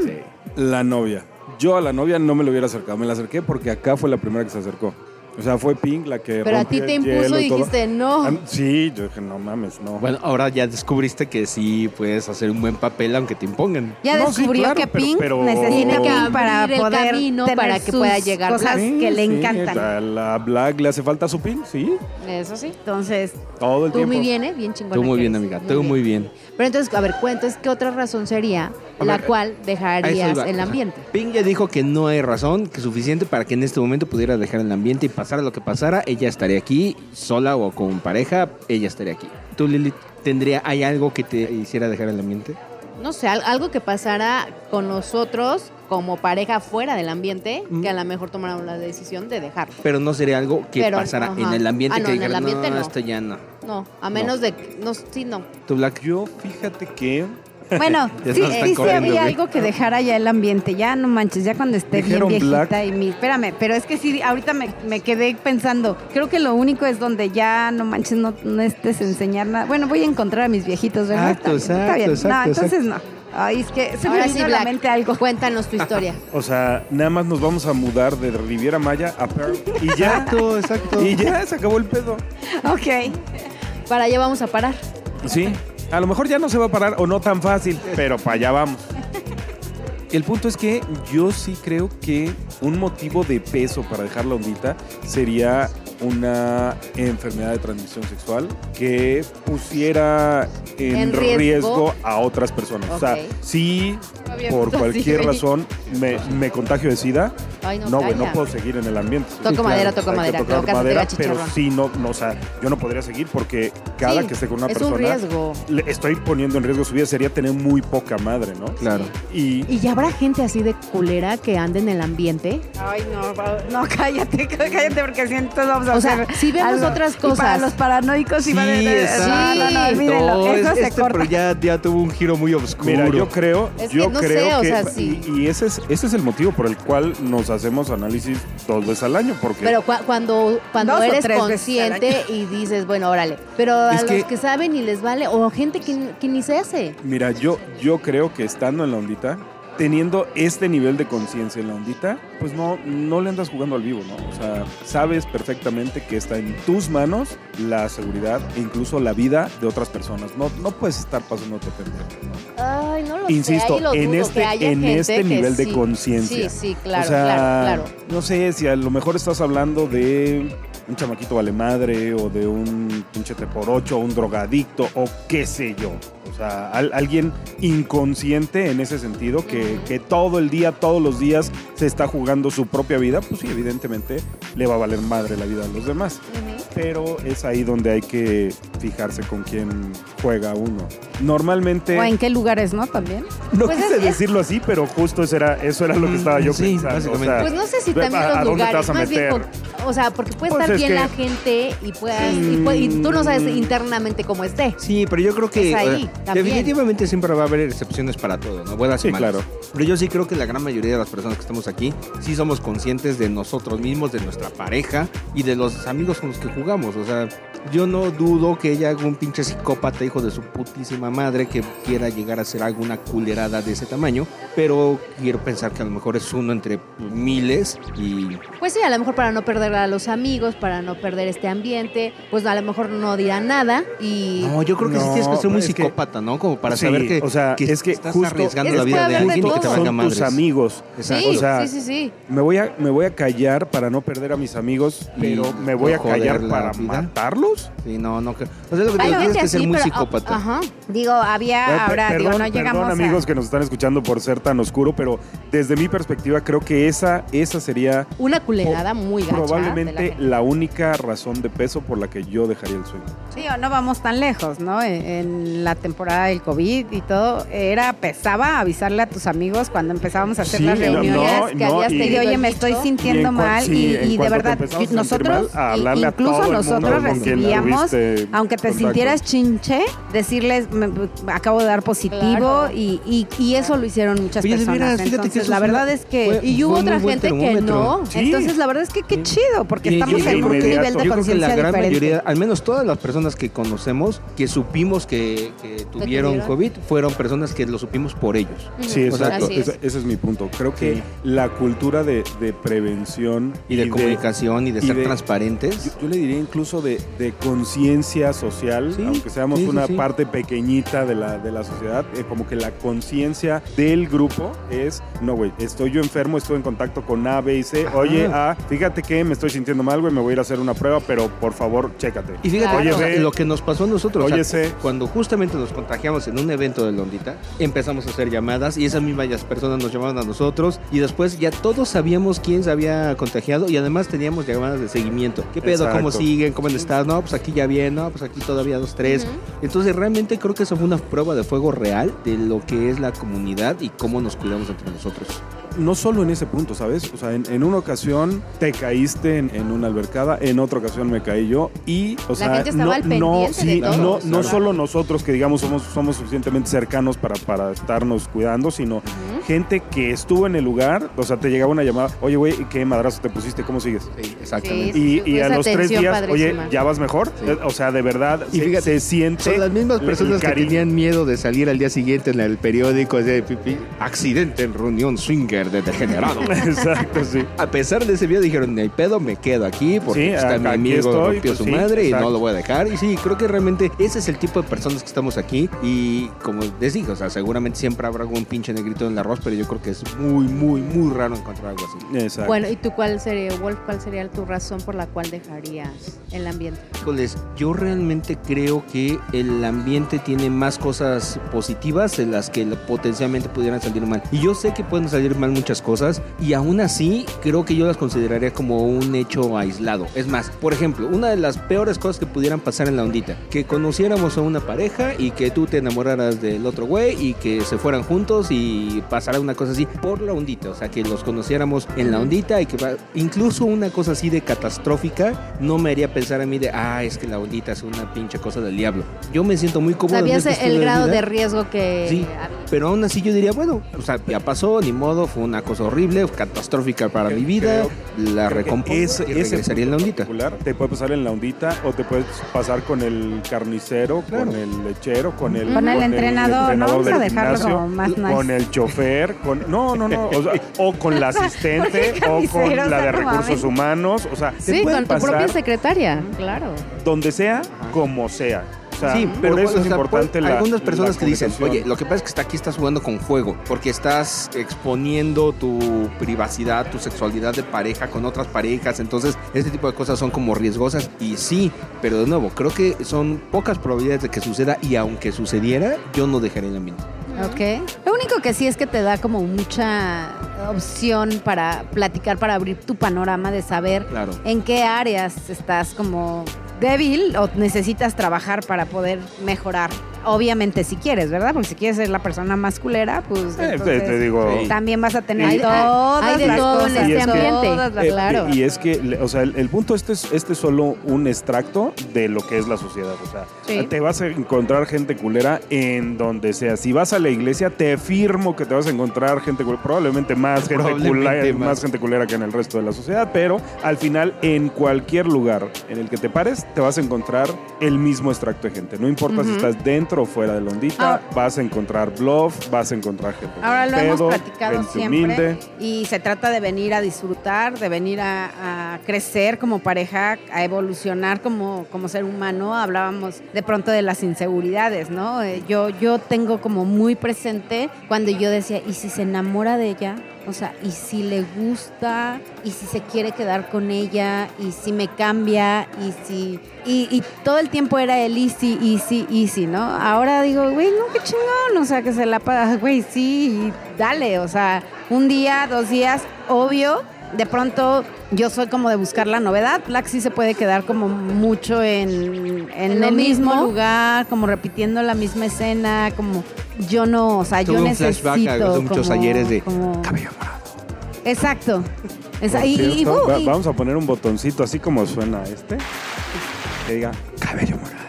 La novia. Yo a la novia no me lo hubiera acercado, me la acerqué porque acá fue la primera que se acercó. O sea, fue Pink la que Pero a ti te impuso y dijiste, no. Ah, Sí, yo dije, no mames, no. Bueno, ahora ya descubriste que sí puedes hacer un buen papel aunque te impongan. Ya No, sí, descubrió claro, que Pink pero- necesita que Pink para poder camino tener para que sus pueda llegar cosas Sí, que le sí, encantan. A la Black le hace falta su Pink, sí, Eso sí. Entonces, todo el Tú tiempo. muy bien, ¿eh? Bien chingona. Tú muy bien, eres. amiga. Tú muy bien. Pero entonces, a ver, cuentas, ¿qué otra razón sería A la ver, cual dejarías el ambiente? Pink ya dijo que no hay razón que suficiente para que en este momento pudiera dejar el ambiente y pasara lo que pasara, ella estaría aquí, sola o con pareja, ella estaría aquí. ¿Tú, Lili, tendría, hay algo que te hiciera dejar el ambiente? No sé, al- algo que pasara con nosotros como pareja fuera del ambiente, Mm. que a lo mejor tomáramos la decisión de dejarlo. Pero no sería algo que Pero, pasara ajá. en el ambiente Ah, no, que en el ambiente no". esto ya no. No, a menos de que, no, sí, no. ¿Tú, Black? Yo, fíjate que bueno, sí, sí, sí había algo que dejara ya el ambiente. Ya no manches, ya cuando esté Dijeron bien viejita Black. y mi. Espérame, pero es que sí, ahorita me, me quedé pensando. Creo que lo único es donde ya no manches, no, no estés enseñar nada. Bueno, voy a encontrar a mis viejitos, ¿verdad? Exacto, Está bien, está bien. exacto, no, exacto, entonces no. Ay, es que se me Ahora vino sí, a la Black, mente algo. cuéntanos tu historia. O sea, nada más nos vamos a mudar de Riviera Maya a Pearl y ya. Exacto, exacto. y ya se acabó el pedo. Ok. Para allá vamos a parar. Sí. A lo mejor ya no se va a parar o no tan fácil, pero para allá vamos. El punto es que yo sí creo que un motivo de peso para dejar la ondita sería una enfermedad de transmisión sexual que pusiera en, En riesgo. riesgo. a otras personas. O sea, si por cualquier así. razón me, me contagio de SIDA, Ay, no, no, güey, no puedo seguir en el ambiente. Toco madera, toco Hay que madera. tocar hacer madera, pero sí, no, no, o sea, yo no podría seguir porque cada Sí, que esté con una es persona un riesgo. le estoy poniendo en riesgo su vida, sería tener muy poca madre, ¿no? Claro. Y ¿Y ya habrá gente así de culera que ande en el ambiente? Ay, no, no, cállate, cállate, porque si entonces vamos a O sea, si vemos algo. otras Y para cosas. los paranoicos y va de, de- exacto. No, no, no, olvídenlo. No, Eso es- se este corta. pero ya, ya tuvo un giro muy oscuro. Mira, yo creo, Es que yo no creo sé, o que sea, sí. y, y ese es ese es el motivo por el cual nos hacemos análisis dos veces al año, porque Pero cua- cuando, cuando eres consciente y dices, bueno, órale. Pero a Es los que- que... saben y les vale, o gente que, que ni se hace. mira, yo yo creo que estando en la ondita, teniendo este nivel de conciencia en la ondita, pues no no le andas jugando al vivo, ¿no? O sea, sabes perfectamente que está en tus manos la seguridad e incluso la vida de otras personas. No no puedes estar pasando tu pendejo, ¿no? Ay, no lo Insisto, sé. lo en este, en este nivel de conciencia. Sí, sí, claro, o sea, claro, claro. no sé si a lo mejor estás hablando de un chamaquito vale madre o de un pinche por ocho, un drogadicto o qué sé yo. O sea, al- alguien inconsciente en ese sentido que, Que todo el día, todos los días se está jugando su propia vida, pues sí, evidentemente le va a valer madre la vida a los demás. Pero es ahí donde hay que fijarse con quién juega uno. Normalmente... O en qué lugares, ¿no? También. No Pues quise es- decirlo así, pero justo eso era, eso era lo que estaba yo Mm, sí, pensando. o sea, Pues no sé si también ¿a- los a dónde te lugares, vas a más bien meter? o sea, porque puede Pues estar es bien que- la gente y, puedas, y, puede- y tú no sabes Mm. internamente cómo esté. Sí, pero yo creo que Es ahí, o sea, definitivamente siempre va a haber excepciones para todo, ¿no? Buenas y Sí, malas. claro. Pero yo sí creo que la gran mayoría de las personas que estamos aquí sí somos conscientes de nosotros mismos, de nuestra pareja y de los amigos con los que jugamos. O sea, yo no dudo que haya algún pinche psicópata, hijo de su putísima madre, que quiera llegar a hacer alguna culerada de ese tamaño, pero quiero pensar que a lo mejor es uno entre miles y Pues sí, a lo mejor para no perder a los amigos, para no perder este ambiente, pues a lo mejor no dirán nada y... No, yo creo que sí No, tienes que ser muy que- psicópata, ¿no? Como para Sí, saber que, o sea, es que estás justo- arriesgando Es la vida de alguien y que te valga Son madres. tus amigos. Exacto. Sí, o sea, sí, sí, sí. Me voy, a, me voy a callar para no perder a mis amigos, pero me voy a callar la para vida. Sí, no, no. creo. O sea, lo que te tienes que ser así, muy pero- psicópata. Ajá. Digo, había, ahora, digo, perdón, no llegamos perdón, a- amigos que nos están escuchando por ser tan oscuro, pero desde mi perspectiva creo que esa, esa sería Una culerada muy gacha. la probablemente gente. la, única razón de peso por la que yo dejaría el sueño. Sí, o no vamos tan lejos, ¿no? En, en la temporada del COVID y todo, era, pesaba avisarle a tus amigos cuando empezábamos a hacer Sí, las no, reuniones. que habías y- Y oye, me estoy sintiendo mal sí, y, de verdad, nosotros, mal, a hablarle a incluso todo el mundo nosotros aunque te contacto. sintieras chinche, decirles, me- me acabo de dar positivo Claro. y, y- y eso lo hicieron muchas Oye, personas. que Entonces, eso la verdad una- es que... fue- Y hubo otra gente que no. Sí. Entonces, la verdad es que qué chido, porque Y- estamos y- en un inmediato. nivel de Yo creo que conciencia la gran diferente. mayoría, al menos todas las personas que conocemos, que supimos que, que tuvieron? COVID, fueron personas que lo supimos por ellos. Sí, exacto. Así es. Ese, es mi punto. Creo que Sí. la cultura de, de prevención Y de comunicación y de y ser de- transparentes. Yo, yo le diría incluso de, de conciencia social, Sí, aunque seamos sí, una sí. parte pequeñita de la, de la sociedad, eh, como que la conciencia del grupo es, no, güey, estoy yo enfermo, estoy en contacto con A, B y C, Ajá. oye, A, fíjate que me estoy sintiendo mal, güey, me voy a ir a hacer una prueba, pero por favor, chécate. Y fíjate, o sea, Oye, lo que nos pasó a nosotros, o sea, Oye, sé. cuando justamente nos contagiamos en un evento de Londita, empezamos a hacer llamadas y esas mismas personas nos llamaban a nosotros y después ya todos sabíamos quién se había contagiado y además teníamos llamadas de seguimiento. ¿Qué pedo? ¿Cómo siguen? ¿Cómo estás? No, pues aquí ya bien, no, pues aquí todavía dos, tres. Entonces realmente creo que eso fue una prueba de fuego real de lo que es la comunidad y cómo nos cuidamos entre nosotros. No solo en ese punto, ¿sabes? O sea, en, en una ocasión te caíste en, en una albercada, en otra ocasión me caí yo y, o sea, gente no, al no, sí, no, no solo nosotros que digamos somos, somos suficientemente cercanos para, para estarnos cuidando, sino gente que estuvo en el lugar, o sea, te llegaba una llamada, oye, güey, ¿qué madrazo te pusiste? ¿Cómo sigues? Sí, exactamente. Sí, Y, y a los tres días, oye. ¿ya vas mejor? Sí. Eh, O sea, de verdad, Y se, fíjate, se siente... Son las mismas personas que tenían miedo de salir al día siguiente en el periódico de pipi. Accidente en reunión swinger de degenerado. Exacto, sí. A pesar de ese video dijeron, ni hay pedo, me quedo aquí porque Sí, está mi amigo, estoy, rompió pues su sí, madre y exacto. no lo voy a dejar. Y sí, creo que realmente ese es el tipo de personas que estamos aquí. Y como les dije, o sea, seguramente siempre habrá algún pinche negrito en la arroz, pero yo creo que es muy, muy, muy raro encontrar algo así. Exacto. Bueno, ¿y tú cuál sería, Wolf, cuál sería tu razón por la cual dejarías el ambiente? Híjoles, yo realmente creo que el ambiente tiene más cosas positivas de las que potencialmente pudieran salir mal. Y yo sé que pueden salir mal muchas cosas y aún así creo que yo las consideraría como un hecho aislado. Es más, por ejemplo, una de las peores cosas que pudieran pasar en la ondita, que conociéramos a una pareja y que tú te enamoraras del otro güey y que se fueran juntos y pasara una cosa así por la ondita, o sea, que los conociéramos en la ondita y que va- incluso una cosa así de catastrófica no me haría pensar a mí de, ah, es que la ondita es una pinche cosa del diablo. Yo me siento muy cómodo. en ¿Sabías este el grado vida. de riesgo que Sí, había? pero aún así yo diría, bueno, o sea, ya pasó, ni modo, fue una cosa horrible, catastrófica para mi vida, la Creo recompongo ese- y regresaría en la ondita. Te puede pasar en la ondita o te puedes pasar con el carnicero, con el lechero, con el, Con el entrenador, ¿no? Vamos a dejarlo gimnasio, como más nice. Con el chofer, con no, no, no, o, sea, o con la asistente ¿Por o con la de recursos humanos, o sea, te Sí, puede con tu propia pasar secretaria, claro. donde sea, como sea. Sea, Sí, pero por eso o es sea, importante hay la algunas personas la que dicen, oye, lo que pasa es que está aquí estás jugando con fuego, porque estás exponiendo tu privacidad, tu sexualidad de pareja con otras parejas, entonces este tipo de cosas son como riesgosas y sí, pero de nuevo, creo que son pocas probabilidades de que suceda y aunque sucediera, yo no dejaría el ambiente. Ok. Lo único que sí es que te da como mucha opción para platicar, para abrir tu panorama de saber Claro. en qué áreas estás como débil o necesitas trabajar para poder mejorar. Obviamente si quieres, ¿verdad? Porque si quieres ser la persona más culera, pues Eh, te, entonces te digo, también vas a tener Hay todas hay de las todo en cosas, este ambiente. todas las- Eh, claro. Y es que, o sea, el, el punto este es, este es solo un extracto de lo que es la sociedad. O sea, Sí. te vas a encontrar gente culera en donde sea. Si vas a la iglesia, te afirmo que te vas a encontrar gente culera. Probablemente más gente, Probablemente culera, más. más gente culera que en el resto de la sociedad. Pero al final, en cualquier lugar en el que te pares, te vas a encontrar el mismo extracto de gente. No importa si estás dentro o fuera de la ondita, Ah. vas a encontrar bluff, vas a encontrar gente. Ahora lo hemos platicado siempre humilde. y se trata de venir a disfrutar, de venir a, a crecer como pareja, a evolucionar como, como ser humano. Hablábamos de pronto de las inseguridades, ¿no? Eh, Yo, yo tengo como muy presente cuando yo decía, ¿y si se enamora de ella? O sea, ¿y si le gusta? ¿Y si se quiere quedar con ella? ¿Y si me cambia? ¿Y si...? Y, y todo el tiempo era el easy, easy, easy, ¿no? Ahora digo, güey, no, qué chingón. O sea, que se la pasa, güey, sí, dale. O sea, un día, dos días, obvio. De pronto yo soy como de buscar la novedad. Black sí se puede quedar como mucho en, en el mismo mismo. lugar, como repitiendo la misma escena, como yo no, o sea, Tuve yo un necesito flashback a hace muchos como- ayeres de como- cabello morado. Exacto. Esa- y- y- cierto, y- va- y- vamos a poner un botoncito así como suena este. Que diga cabello morado.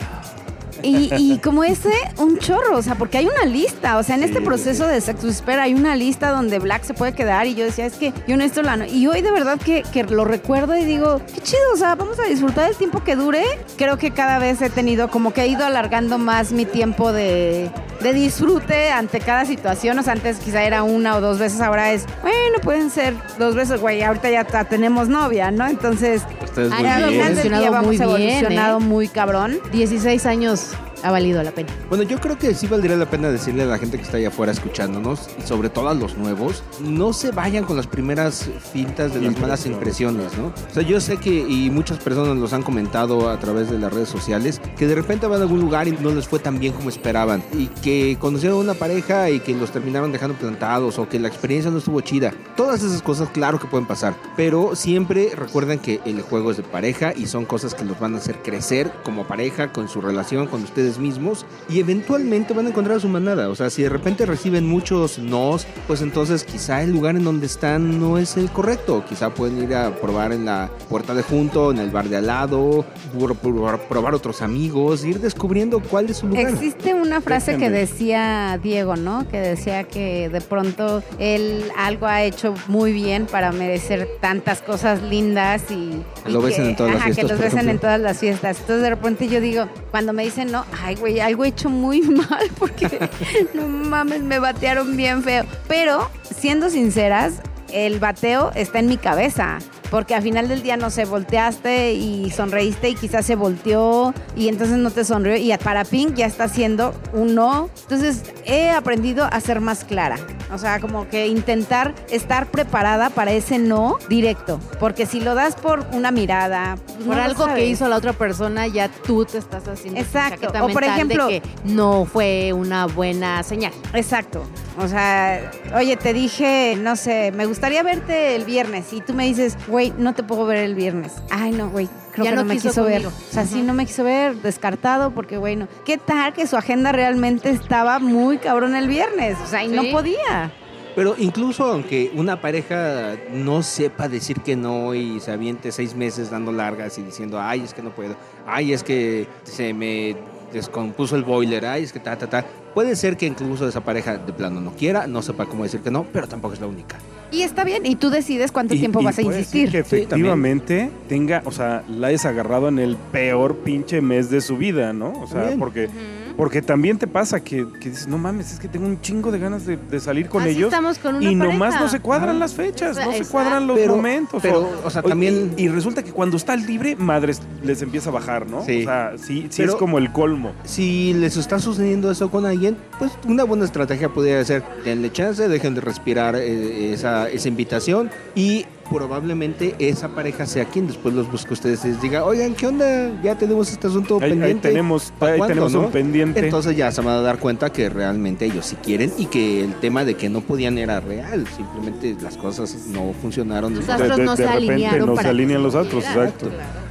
Y, y como ese, un chorro, o sea, porque hay una lista, o sea, en Sí, este sí, proceso de Sex Whisper hay una lista donde Black se puede quedar y yo decía, es que yo necesito la... no- Y hoy de verdad que, que lo recuerdo y digo, qué chido, o sea, vamos a disfrutar el tiempo que dure. Creo que cada vez he tenido, como que he ido alargando más mi tiempo de, de disfrute ante cada situación, o sea, antes quizá era una o dos veces, ahora es, bueno, pueden ser dos veces, güey, ahorita ya tenemos novia, ¿no? Entonces... Ustedes muy bien. evolucionado muy bien, evolucionado ¿eh? muy cabrón. 16 años ha valido la pena. Bueno, yo creo que sí valdría la pena decirle a la gente que está allá afuera escuchándonos, y sobre todo a los nuevos, no se vayan con las primeras fintas de las malas Impresiones. ¿no? O sea, yo sé que, y muchas personas los han comentado a través de las redes sociales, que de repente van a algún lugar y no les fue tan bien como esperaban, y que conocieron una pareja y que los terminaron dejando plantados, o que la experiencia no estuvo chida. Todas esas cosas, claro que pueden pasar, pero siempre recuerden que el juego es de pareja y son cosas que los van a hacer crecer como pareja, con su relación, con ustedes mismos, y eventualmente van a encontrar a su manada. O sea, si de repente reciben muchos nos, pues entonces quizá el lugar en donde están no es el correcto. Quizá pueden ir a probar en la puerta de junto, en el bar de al lado, probar otros amigos, ir descubriendo cuál es su lugar. Existe una frase que decía Diego, ¿no? Que decía que de pronto él algo ha hecho muy bien para merecer tantas cosas lindas y, Que lo besen en todas las fiestas, que los besen en todas las fiestas. Entonces de repente yo digo, cuando me dicen no, ay güey, algo he hecho muy mal porque no mames, me batearon bien feo. Pero siendo sinceras, el bateo está en mi cabeza. Porque al final del día no sé, volteaste y sonreíste y quizás se volteó y entonces no te sonrió y para Pink ya está haciendo un no. Entonces he aprendido a ser más clara. O sea, como que intentar estar preparada para ese no directo. Porque si lo das por una mirada, Por no lo algo que hizo la otra persona, ya tú te estás haciendo Exacto. O por de ejemplo- que no fue una buena señal. Exacto. O sea, oye, te dije, no sé, me gustaría verte el viernes y tú me dices, güey, no te puedo ver el viernes. Ay, no, güey, creo Ya que no, no me quiso quiso ver. O sea, sí, no me quiso ver, descartado, porque, güey, no. ¿Qué tal que su agenda realmente estaba muy cabrón el viernes? O sea, y no podía. Pero incluso aunque una pareja no sepa decir que no y se aviente seis meses dando largas y diciendo, ay, es que no puedo, ay, es que se me descompuso el boiler, ay, es que ta, ta, ta. Puede ser que incluso esa pareja de plano no quiera, no sepa cómo decir que no, pero tampoco es la única. Y está bien, y tú decides cuánto Y- tiempo y vas a insistir. que Sí, efectivamente tenga, o sea, la hayas agarrado en el peor pinche mes de su vida, ¿no? O sea, porque, porque también te pasa que, que dices, no mames, es que tengo un chingo de ganas de, de salir con Así ellos. estamos con una Y nomás pareja. no se cuadran Ah. las fechas, no se cuadran los Pero- momentos. pero, o sea, también- Y, y resulta que cuando está libre, madres les empieza a bajar, ¿no? Sí. O sea, sí, sí Pero- es como el colmo. Si les está sucediendo eso con alguien, pues una buena estrategia podría ser, denle chance, dejen de respirar eh, esa, esa invitación y probablemente esa pareja sea quien después los busque a ustedes y les diga, oigan, ¿qué onda? Ya tenemos este asunto Ahí, ahí pendiente. tenemos, ¿Pa' ahí cuándo, tenemos no? un pendiente. Entonces ya se van a dar cuenta que realmente ellos sí quieren y que el tema de que no podían era real. Simplemente las cosas no funcionaron. Los de- astros de- no de se repente alinearon no se alinean los astros, diera. exacto.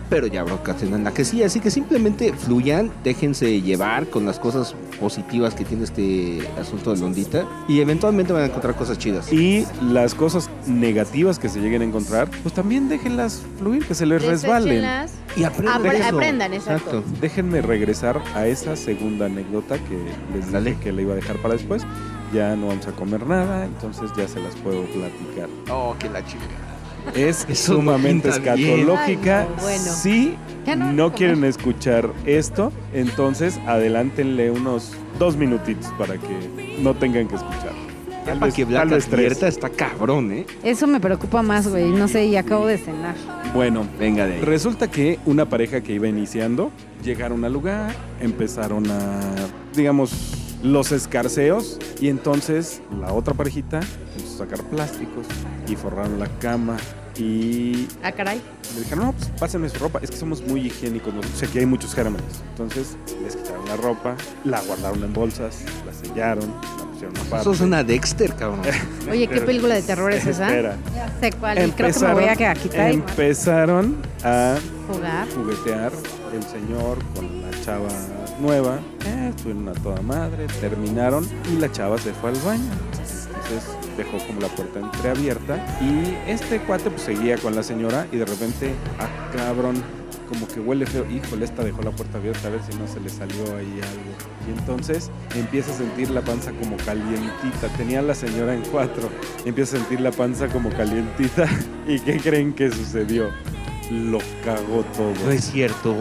Pero ya habrá ocasiones en la que sí. Así que simplemente fluyan, déjense llevar con las cosas positivas que tiene este asunto de Londita y eventualmente van a encontrar cosas chidas. Y las cosas negativas que se lleguen a encontrar, pues también déjenlas fluir, que se les resbalen. Y aprendan. Apre- eso. aprendan, exacto. Déjenme regresar a esa segunda anécdota que les dije que le iba a dejar para después. Ya no vamos a comer nada, entonces ya se las puedo platicar. Oh, que la chica. Es sumamente escatológica. Ay, no, bueno. Si no quieren escuchar esto, entonces adelántenle unos dos minutitos para que no tengan que escuchar. Tal vez- que tal está cabrón, ¿eh? Eso me preocupa más, güey. No sé, y acabo de cenar. Bueno, Venga de ahí. Resulta que una pareja que iba iniciando llegaron al lugar, empezaron a, digamos, los escarceos y entonces la otra parejita empezó a sacar plásticos y forraron la cama y Ah, caray. le dijeron, no, pues pásenme su ropa, es que somos muy higiénicos, ¿no? o sea, aquí hay muchos gérmenes. Entonces les quitaron la ropa, la guardaron en bolsas, la sellaron, la pusieron aparte. Eso es una Dexter, cabrón. Oye, ¿qué película de terror es esa? Espera. Ya sé cuál. Y creo que me voy a quedar quitar. y- empezaron a Jugar. juguetear el señor con la chava nueva. Eh, estuvieron a toda madre, terminaron y la chava se fue al baño. Entonces dejó como la puerta entreabierta y este cuate pues seguía con la señora y de repente, ah cabrón, como que huele feo. Híjole, esta dejó la puerta abierta a ver si no se le salió ahí algo. Y entonces empieza a sentir la panza como calientita. Tenía la señora en cuatro. Empieza a sentir la panza como calientita. ¿Y qué creen que sucedió? Lo cagó todo. No es cierto.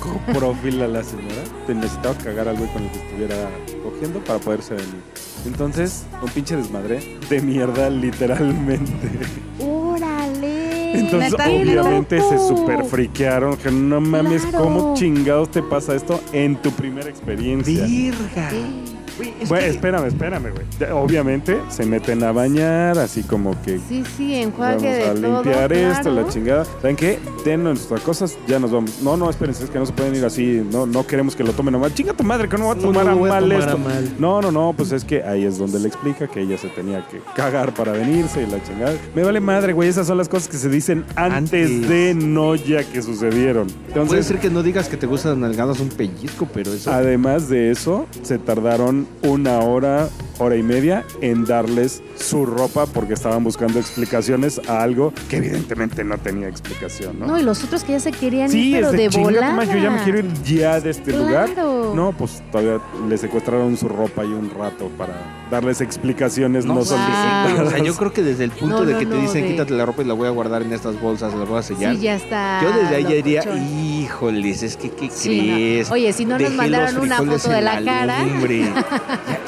Coprofila la señora. Te necesitaba cagar al güey con el que estuviera cogiendo para poderse venir. Entonces, un pinche desmadre de mierda, literalmente. ¡Órale! Entonces, obviamente se super friquearon. Que no mames, Claro. ¿cómo chingados te pasa esto en tu primera experiencia? Virga. Güey, es Bueno, que- espérame, espérame, güey. Obviamente se meten a bañar, así como que Sí, sí, enjuague vamos de a todo. limpiar esto, claro. la chingada. ¿Saben qué? Den nuestras cosas, ya nos vamos. No, no, espérense, es que no se pueden ir así. No, no queremos que lo tomen a mal. Chinga tu madre, que no va a No, tomar no a a mal a esto. mal. No, no, no, pues es que ahí es donde le explica que ella se tenía que cagar para venirse y la chingada. Me vale madre, güey, esas son las cosas que se dicen antes, Antes. de no ya que sucedieron. Puede ser que no digas que te gustan las nalgadas un pellizco, pero eso. Además de eso, se tardaron una hora, hora y media en darles su ropa porque estaban buscando explicaciones a algo que evidentemente no tenía explicación, ¿no? No, y los otros que ya se querían sí, ir, pero es de, de volada. yo ya me quiero ir ya de este lugar. Claro. No, pues todavía le secuestraron su ropa y un rato para darles explicaciones no, No, solicitadas. O sea, yo creo que desde el punto No, de no, que te dicen de- quítate la ropa y la voy a guardar en estas bolsas, la voy a sellar. Sí, ya está. yo desde ahí ya diría, híjoles, es que ¿qué Sí, no. crees? Oye, si no nos mandaron una foto de en la cara.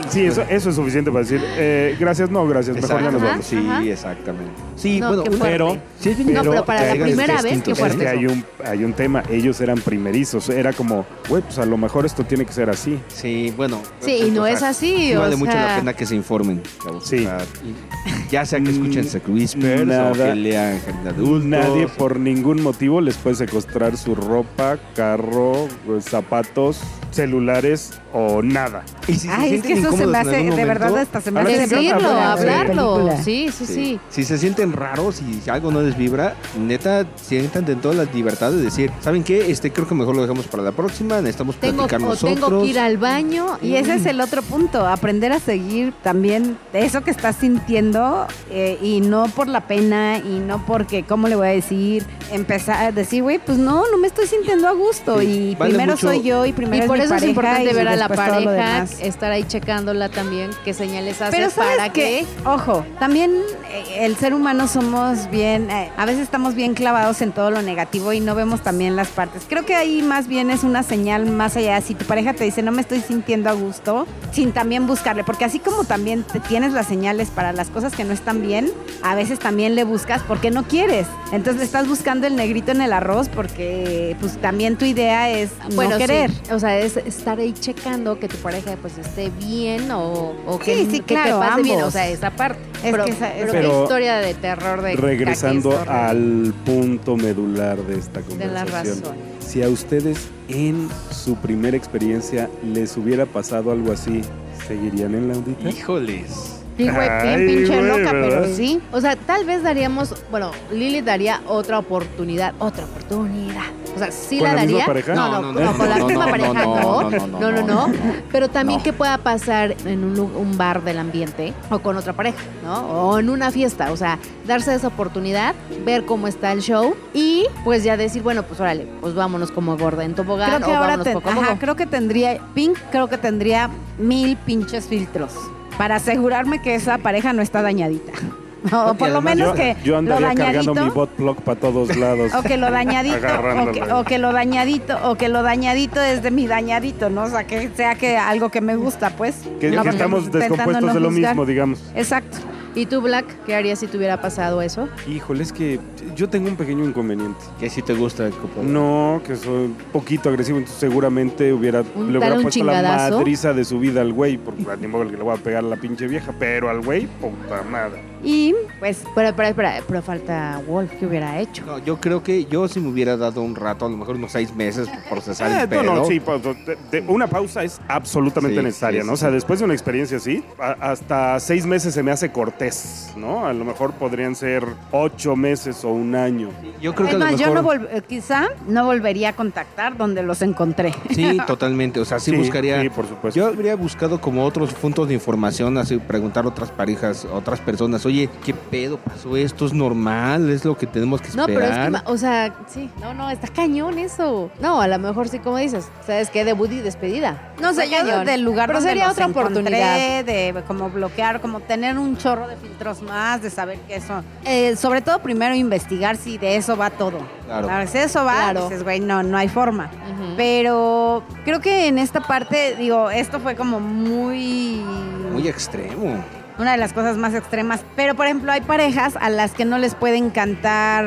Sí, eso, eso es suficiente para decir, eh, gracias, no, gracias, mejor ya nos Ajá. vamos. Sí, ajá. exactamente. Sí, No, bueno, qué fuerte. Pero, sí es bien No, pero para la primera vez, qué instintos, es fuerte. que hay un, hay un tema, ellos eran primerizos, era como, güey, pues a lo mejor esto tiene que ser así. Sí, bueno. Sí, y no es así, sí o vale mucho sea- la pena que se informen. chavos, Sí. o sea, y ya sea que escuchen Mm, Sex Whispers o nada. que lean de Adultos. Nadie por ningún motivo les puede secuestrar su ropa, carro, pues, zapatos, celulares o nada. Y si se Ay, es que eso se me hace, de verdad, hasta se me hace Decirlo, hablarlo. Sí, sí, sí. Si se sienten raros y algo no les vibra, neta, sientan de toda la libertad de decir, ¿saben qué? Este creo que mejor lo dejamos para la próxima, necesitamos Tengo, platicar o nosotros. tengo que ir al baño. Y ese es el otro punto, aprender a seguir también eso que estás sintiendo eh, y no por la pena y no porque, ¿cómo le voy a decir? Empezar a decir, güey, pues no, no me estoy sintiendo a gusto Sí, y vale primero mucho- soy yo y Y primero por es mi eso es importante ver a la pareja, estar ahí checándola también, qué señales hace Pero sabes para que, que... ojo, también eh, el ser humano somos bien, eh, a veces estamos bien clavados en todo lo negativo y no vemos también las partes. Creo que ahí más bien es una señal más allá. Si tu pareja te dice no me estoy sintiendo a gusto, sin también buscarle, porque así como también te tienes las señales para las cosas que no están bien, a veces también le buscas porque no quieres. Entonces le estás buscando el negrito en el arroz porque pues también tu idea es Bueno, no sí. querer. O sea, es estar ahí checando que tu pareja pues esté bien o, o que, Sí, sí, que claro, te pase bien. ambos. O sea, esa parte. Es pero que esa- pero Pero qué historia de terror de Regresando al punto medular de esta de la conversación. razón. Si a ustedes en su primera experiencia les hubiera pasado algo así, ¿seguirían en la audita? Híjoles. Sí, güey, Ay, bien pinche güey, loca, ¿verdad? pero sí. O sea, tal vez daríamos, bueno, Lili daría otra oportunidad, otra oportunidad. O sea, sí ¿Con la daría. No, No, no, con la misma pareja no, no. no, no. Pero también No. que pueda pasar en un, bar del ambiente o con otra pareja, ¿no? O en una fiesta. O sea, darse esa oportunidad, ver cómo está el show y pues ya decir, bueno, pues órale, pues vámonos como gorda en tobogán Creo que o ahora vámonos te- poco a ajá, poco. creo que tendría, Pink creo que tendría mil pinches filtros para asegurarme que esa pareja no está dañadita. O por lo menos Yo, que yo lo andaría cargando mi dañadito, bot para todos lados. o que lo dañadito, o que, Agarrándola. o que lo dañadito, o que lo dañadito es de mi dañadito, ¿no? O sea, que sea que algo que me gusta, pues. que, No, que porque estamos descompuestos no de lo juzgar. mismo, digamos. Exacto. ¿Y tú, Black, qué harías si te hubiera pasado eso? Híjole, es que yo tengo un pequeño inconveniente. Que si te gusta el copo. No, que soy un poquito agresivo, entonces seguramente hubiera, Un- le hubiera puesto la madriza de su vida al güey, porque ni modo que le voy a pegar a la pinche vieja, pero al güey, puta nada. Y pues Pero, pero, espera, pero falta Wolf, ¿qué hubiera hecho? No, yo creo que yo si me hubiera dado un rato, a lo mejor unos seis meses por procesar Eh, el pedo. no, no, sí, pues, de- de- una pausa es absolutamente Sí, necesaria, sí, ¿no? O sea, sí. después de una experiencia así, a- hasta seis meses se me hace cortés, ¿no? A lo mejor podrían ser ocho meses o un año. Yo creo que a lo mejor... yo no vol- eh, quizá no volvería a contactar donde los encontré. Sí, totalmente. O sea, sí, buscaría... Sí, por supuesto. Yo habría buscado como otros puntos de información, así preguntar a otras parejas, a otras personas, oye, ¿qué pedo pasó? ¿Esto es normal? ¿Es lo que tenemos que No, esperar? pero es que, o sea, sí, no, no, está cañón eso. No, a lo mejor sí, como dices, ¿sabes qué? Debut y despedida. No sé, Está yo cañón. del lugar Pero donde sería los otra oportunidad. de como bloquear, como tener un chorro de filtros más, de saber que eso, eh, sobre todo primero investigar si de eso va todo. Claro. A ver, si eso va, Claro. dices, güey, no, no hay forma. Pero creo que en esta parte, digo, esto fue como muy... Muy extremo. Una de las cosas más extremas. Pero, por ejemplo, hay parejas a las que no les puede encantar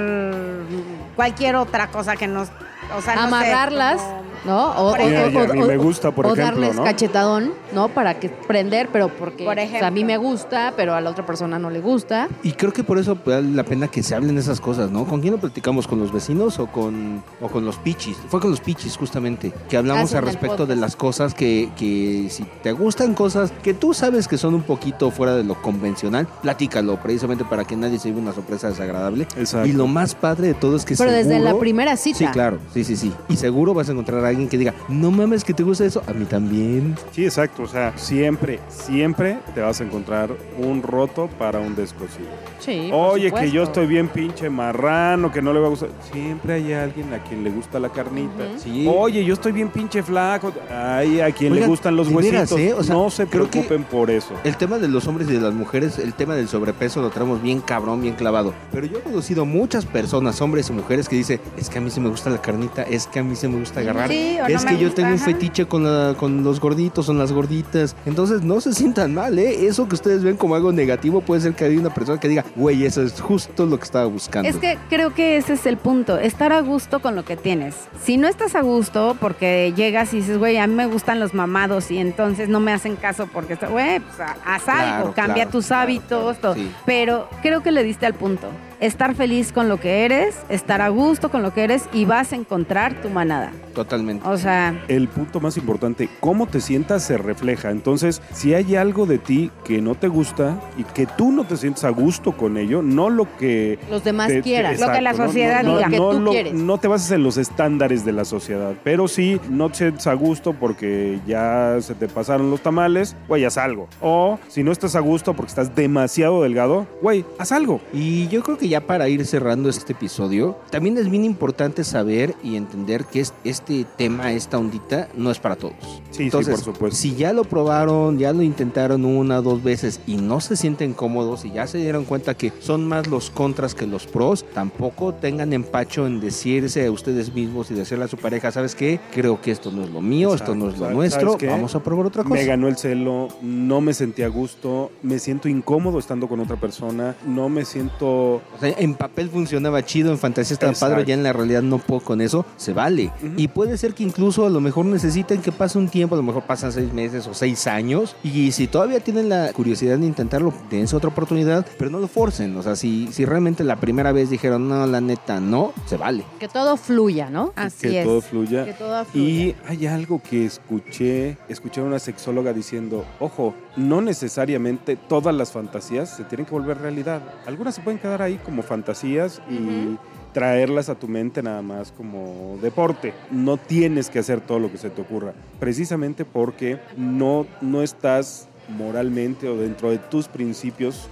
cualquier otra cosa que nos... O sea, no sé, Amarrarlas, como- ¿no? O, Por o- Mira, o- y a o- mí o- me gusta, por o ejemplo, darles ¿no? cachetadón, ¿no? Para que prender, pero porque Por o sea, a ejemplo. mí me gusta, pero a la otra persona no le gusta. Y creo que por eso vale la pena que se hablen esas cosas, ¿no? ¿Con quién lo platicamos? ¿Con los vecinos o con, o con los pichis? Fue con los pichis, justamente, que hablamos al respecto de las cosas que, que si te gustan cosas que tú sabes que son un poquito fuera de lo convencional, platícalo, precisamente para que nadie se lleve una sorpresa desagradable. Exacto. Y lo más padre de todo es que Pero desde la seguro- primera cita. Sí, claro, sí, sí, sí. Y seguro vas a encontrar a alguien que diga, no mames que te gusta eso, a mí también. Sí, exacto. O sea, siempre, siempre te vas a encontrar un roto para un descosido. Sí, por Oye, que yo estoy bien pinche marrano, que no le va a gustar. Siempre hay alguien a quien le gusta la carnita. Sí. Oye, yo estoy bien pinche flaco. Ay, a quien le gustan los veras, huesitos. ¿eh? O sea, no se preocupen por eso. El tema de los hombres y de las mujeres, el tema del sobrepeso lo traemos bien cabrón, bien clavado. Pero yo he conocido muchas personas, hombres y mujeres, que dicen, es que a mí se me gusta la carnita, es que a mí se me gusta agarrar. Sí, Sí, o es no que yo gusta, tengo un fetiche con, la- con los gorditos, son las gorditas. Entonces no se sientan mal, ¿eh? Eso que ustedes ven como algo negativo puede ser que haya una persona que diga, güey, eso es justo lo que estaba buscando. Es que creo que ese es el punto, estar a gusto con lo que tienes. Si no estás a gusto porque llegas y dices, güey, a mí me gustan los mamados y entonces no me hacen caso porque, está- güey, pues ha- haz Claro, algo, cambia claro, tus hábitos, claro, todo. sí. Pero creo que le diste al punto. Estar feliz con lo que eres, estar a gusto con lo que eres y vas a encontrar tu manada. Totalmente. O sea, El punto más importante, cómo te sientas se refleja. Entonces, si hay algo de ti que no te gusta y que tú no te sientes a gusto con ello, no lo que Los demás te- quieran. Lo que la exacto, sociedad no, diga. No, Lo que tú lo- quieres. no te bases en los estándares de la sociedad, pero sí no te sientes a gusto porque ya se te pasaron los tamales, güey, haz algo. O si no estás a gusto porque estás demasiado delgado, güey, haz algo. Y yo creo que ya para ir cerrando este episodio, también es bien importante saber y entender que es- este tema, esta ondita, no es para todos. Sí, Entonces, sí, por supuesto. Si ya lo probaron, ya lo intentaron una, dos veces y no se sienten cómodos y ya se dieron cuenta que son más los contras que los pros, tampoco tengan empacho en decirse a ustedes mismos y decirle a su pareja, ¿sabes qué? Creo que esto no es lo mío, esto no es lo nuestro, vamos a probar otra cosa. Me ganó el celo, no me sentí a gusto, me siento incómodo estando con otra persona, no me siento... O sea, en papel funcionaba chido, en fantasía estaba Exacto. padre, ya en la realidad no puedo con eso, se vale. Y puede ser que incluso a lo mejor necesiten que pase un tiempo, a lo mejor pasan seis meses o seis años, y si todavía tienen la curiosidad de intentarlo, dense otra oportunidad, pero no lo forcen. O sea, si, si realmente la primera vez dijeron, no, la neta, no, se vale. Que todo fluya, ¿no? así que es. todo fluya. Que todo fluya. Y hay algo que escuché, escuché a una sexóloga diciendo, ojo, no necesariamente todas las fantasías se tienen que volver realidad. Algunas se pueden quedar ahí como fantasías y traerlas a tu mente nada más como deporte. No tienes que hacer todo lo que se te ocurra, precisamente porque no, no estás moralmente o dentro de tus principios,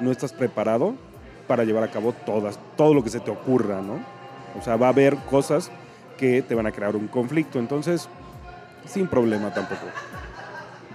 no estás preparado para llevar a cabo todas, todo lo que se te ocurra, ¿no? O sea, va a haber cosas que te van a crear un conflicto. Entonces, sin problema tampoco.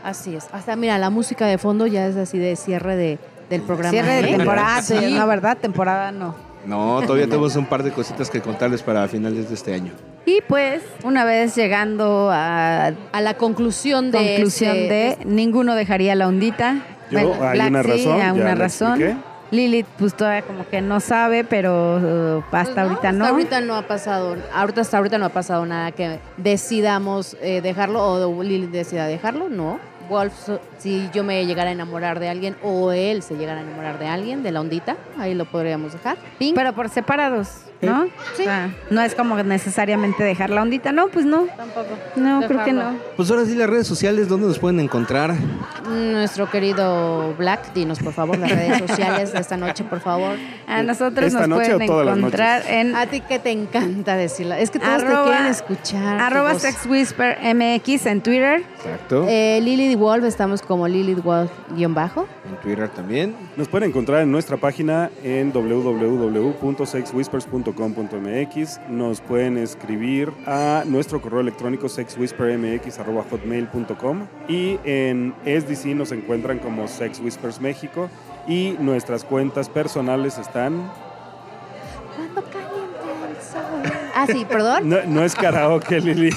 Así es. Hasta mira, la música de fondo ya es así de cierre de, del programa. Cierre de ¿eh? temporada, Sí. sí. no, ¿verdad? Temporada no. No, todavía tenemos un par de cositas que contarles para finales de este año. Y pues, una vez llegando a A la conclusión de conclusión este- de ninguno dejaría la ondita. Yo, hay una sí, razón, hay una razón. Lilith, pues todavía como que no sabe, pero uh, hasta Pues no, ahorita no. Hasta ahorita no ha pasado, ahorita hasta ahorita no ha pasado nada que decidamos eh, dejarlo o Lili decida dejarlo, no. Wolf, si yo me llegara a enamorar de alguien o él se llegara a enamorar de alguien, de la ondita, ahí lo podríamos dejar. Pero por separados, ¿no? Sí. O sea, no es como necesariamente dejar la ondita, no, pues no. tampoco. No, creo que no. Pues ahora sí, las redes sociales, ¿dónde nos pueden encontrar? Nuestro querido Black, dinos por favor las redes sociales de esta noche, por favor. A nosotros ¿Esta nos pueden encontrar en A ti que te encanta decirla. Es que todos Arroba- te quieren escuchar. arroba. Sex Whisper MX en Twitter. Exacto. Eh, Lilith Wolf, estamos como Lilith Wolf-bajo. en Twitter también. Nos pueden encontrar en nuestra página en www.sexwhispers.com.mx. Nos pueden escribir a nuestro correo electrónico sexwhispermx.hotmail.com y en SDC nos encuentran como Sex Whispers México y nuestras cuentas personales están... Cuando calienta el sol. Ah, sí, perdón. No, no es karaoke, Lili.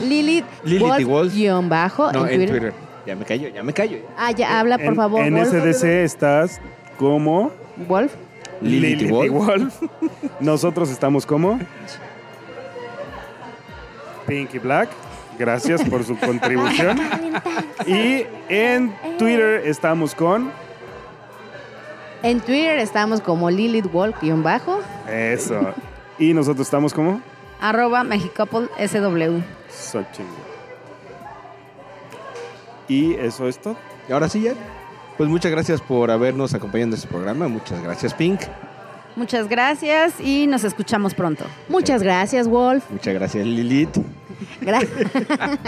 Lilith, Lilith y Wolf. guion bajo No, en en Twitter. Twitter. Ya me callo, ya me callo. Ah, ya habla, por En- favor. En Wolf. SDC estás como... Wolf. Lilith Wolf. Wolf. Nosotros estamos como Pinky Black. Gracias por su contribución. Y en Twitter estamos con En Twitter estamos como Lilith Wolf guion bajo. eso. Y nosotros estamos como Arroba Mexicouple SW. So chingo. Y eso es todo. Y ahora sí ya. Pues muchas gracias por habernos acompañado en este programa. Muchas gracias, Pink. Muchas gracias y nos escuchamos pronto. Muchas gracias, Wolf. Muchas gracias, Lilith. Gra-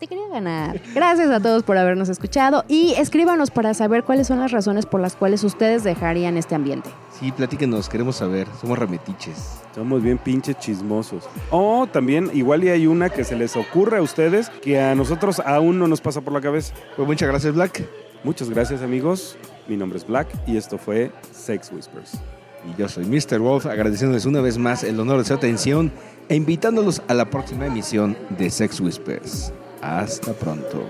Te quería ganar. Gracias a todos por habernos escuchado y escríbanos para saber cuáles son las razones por las cuales ustedes dejarían este ambiente. Sí, platíquenos, queremos saber. Somos remetiches. Somos bien pinches chismosos. O también, igual y hay una que se les ocurre a ustedes que a nosotros aún no nos pasa por la cabeza. Pues muchas gracias, Black. Muchas gracias, amigos. Mi nombre es Black y esto fue Sex Whispers. Y yo soy Mr. Wolf, agradeciéndoles una vez más el honor de su atención e invitándolos a la próxima emisión de Sex Whispers. Hasta pronto.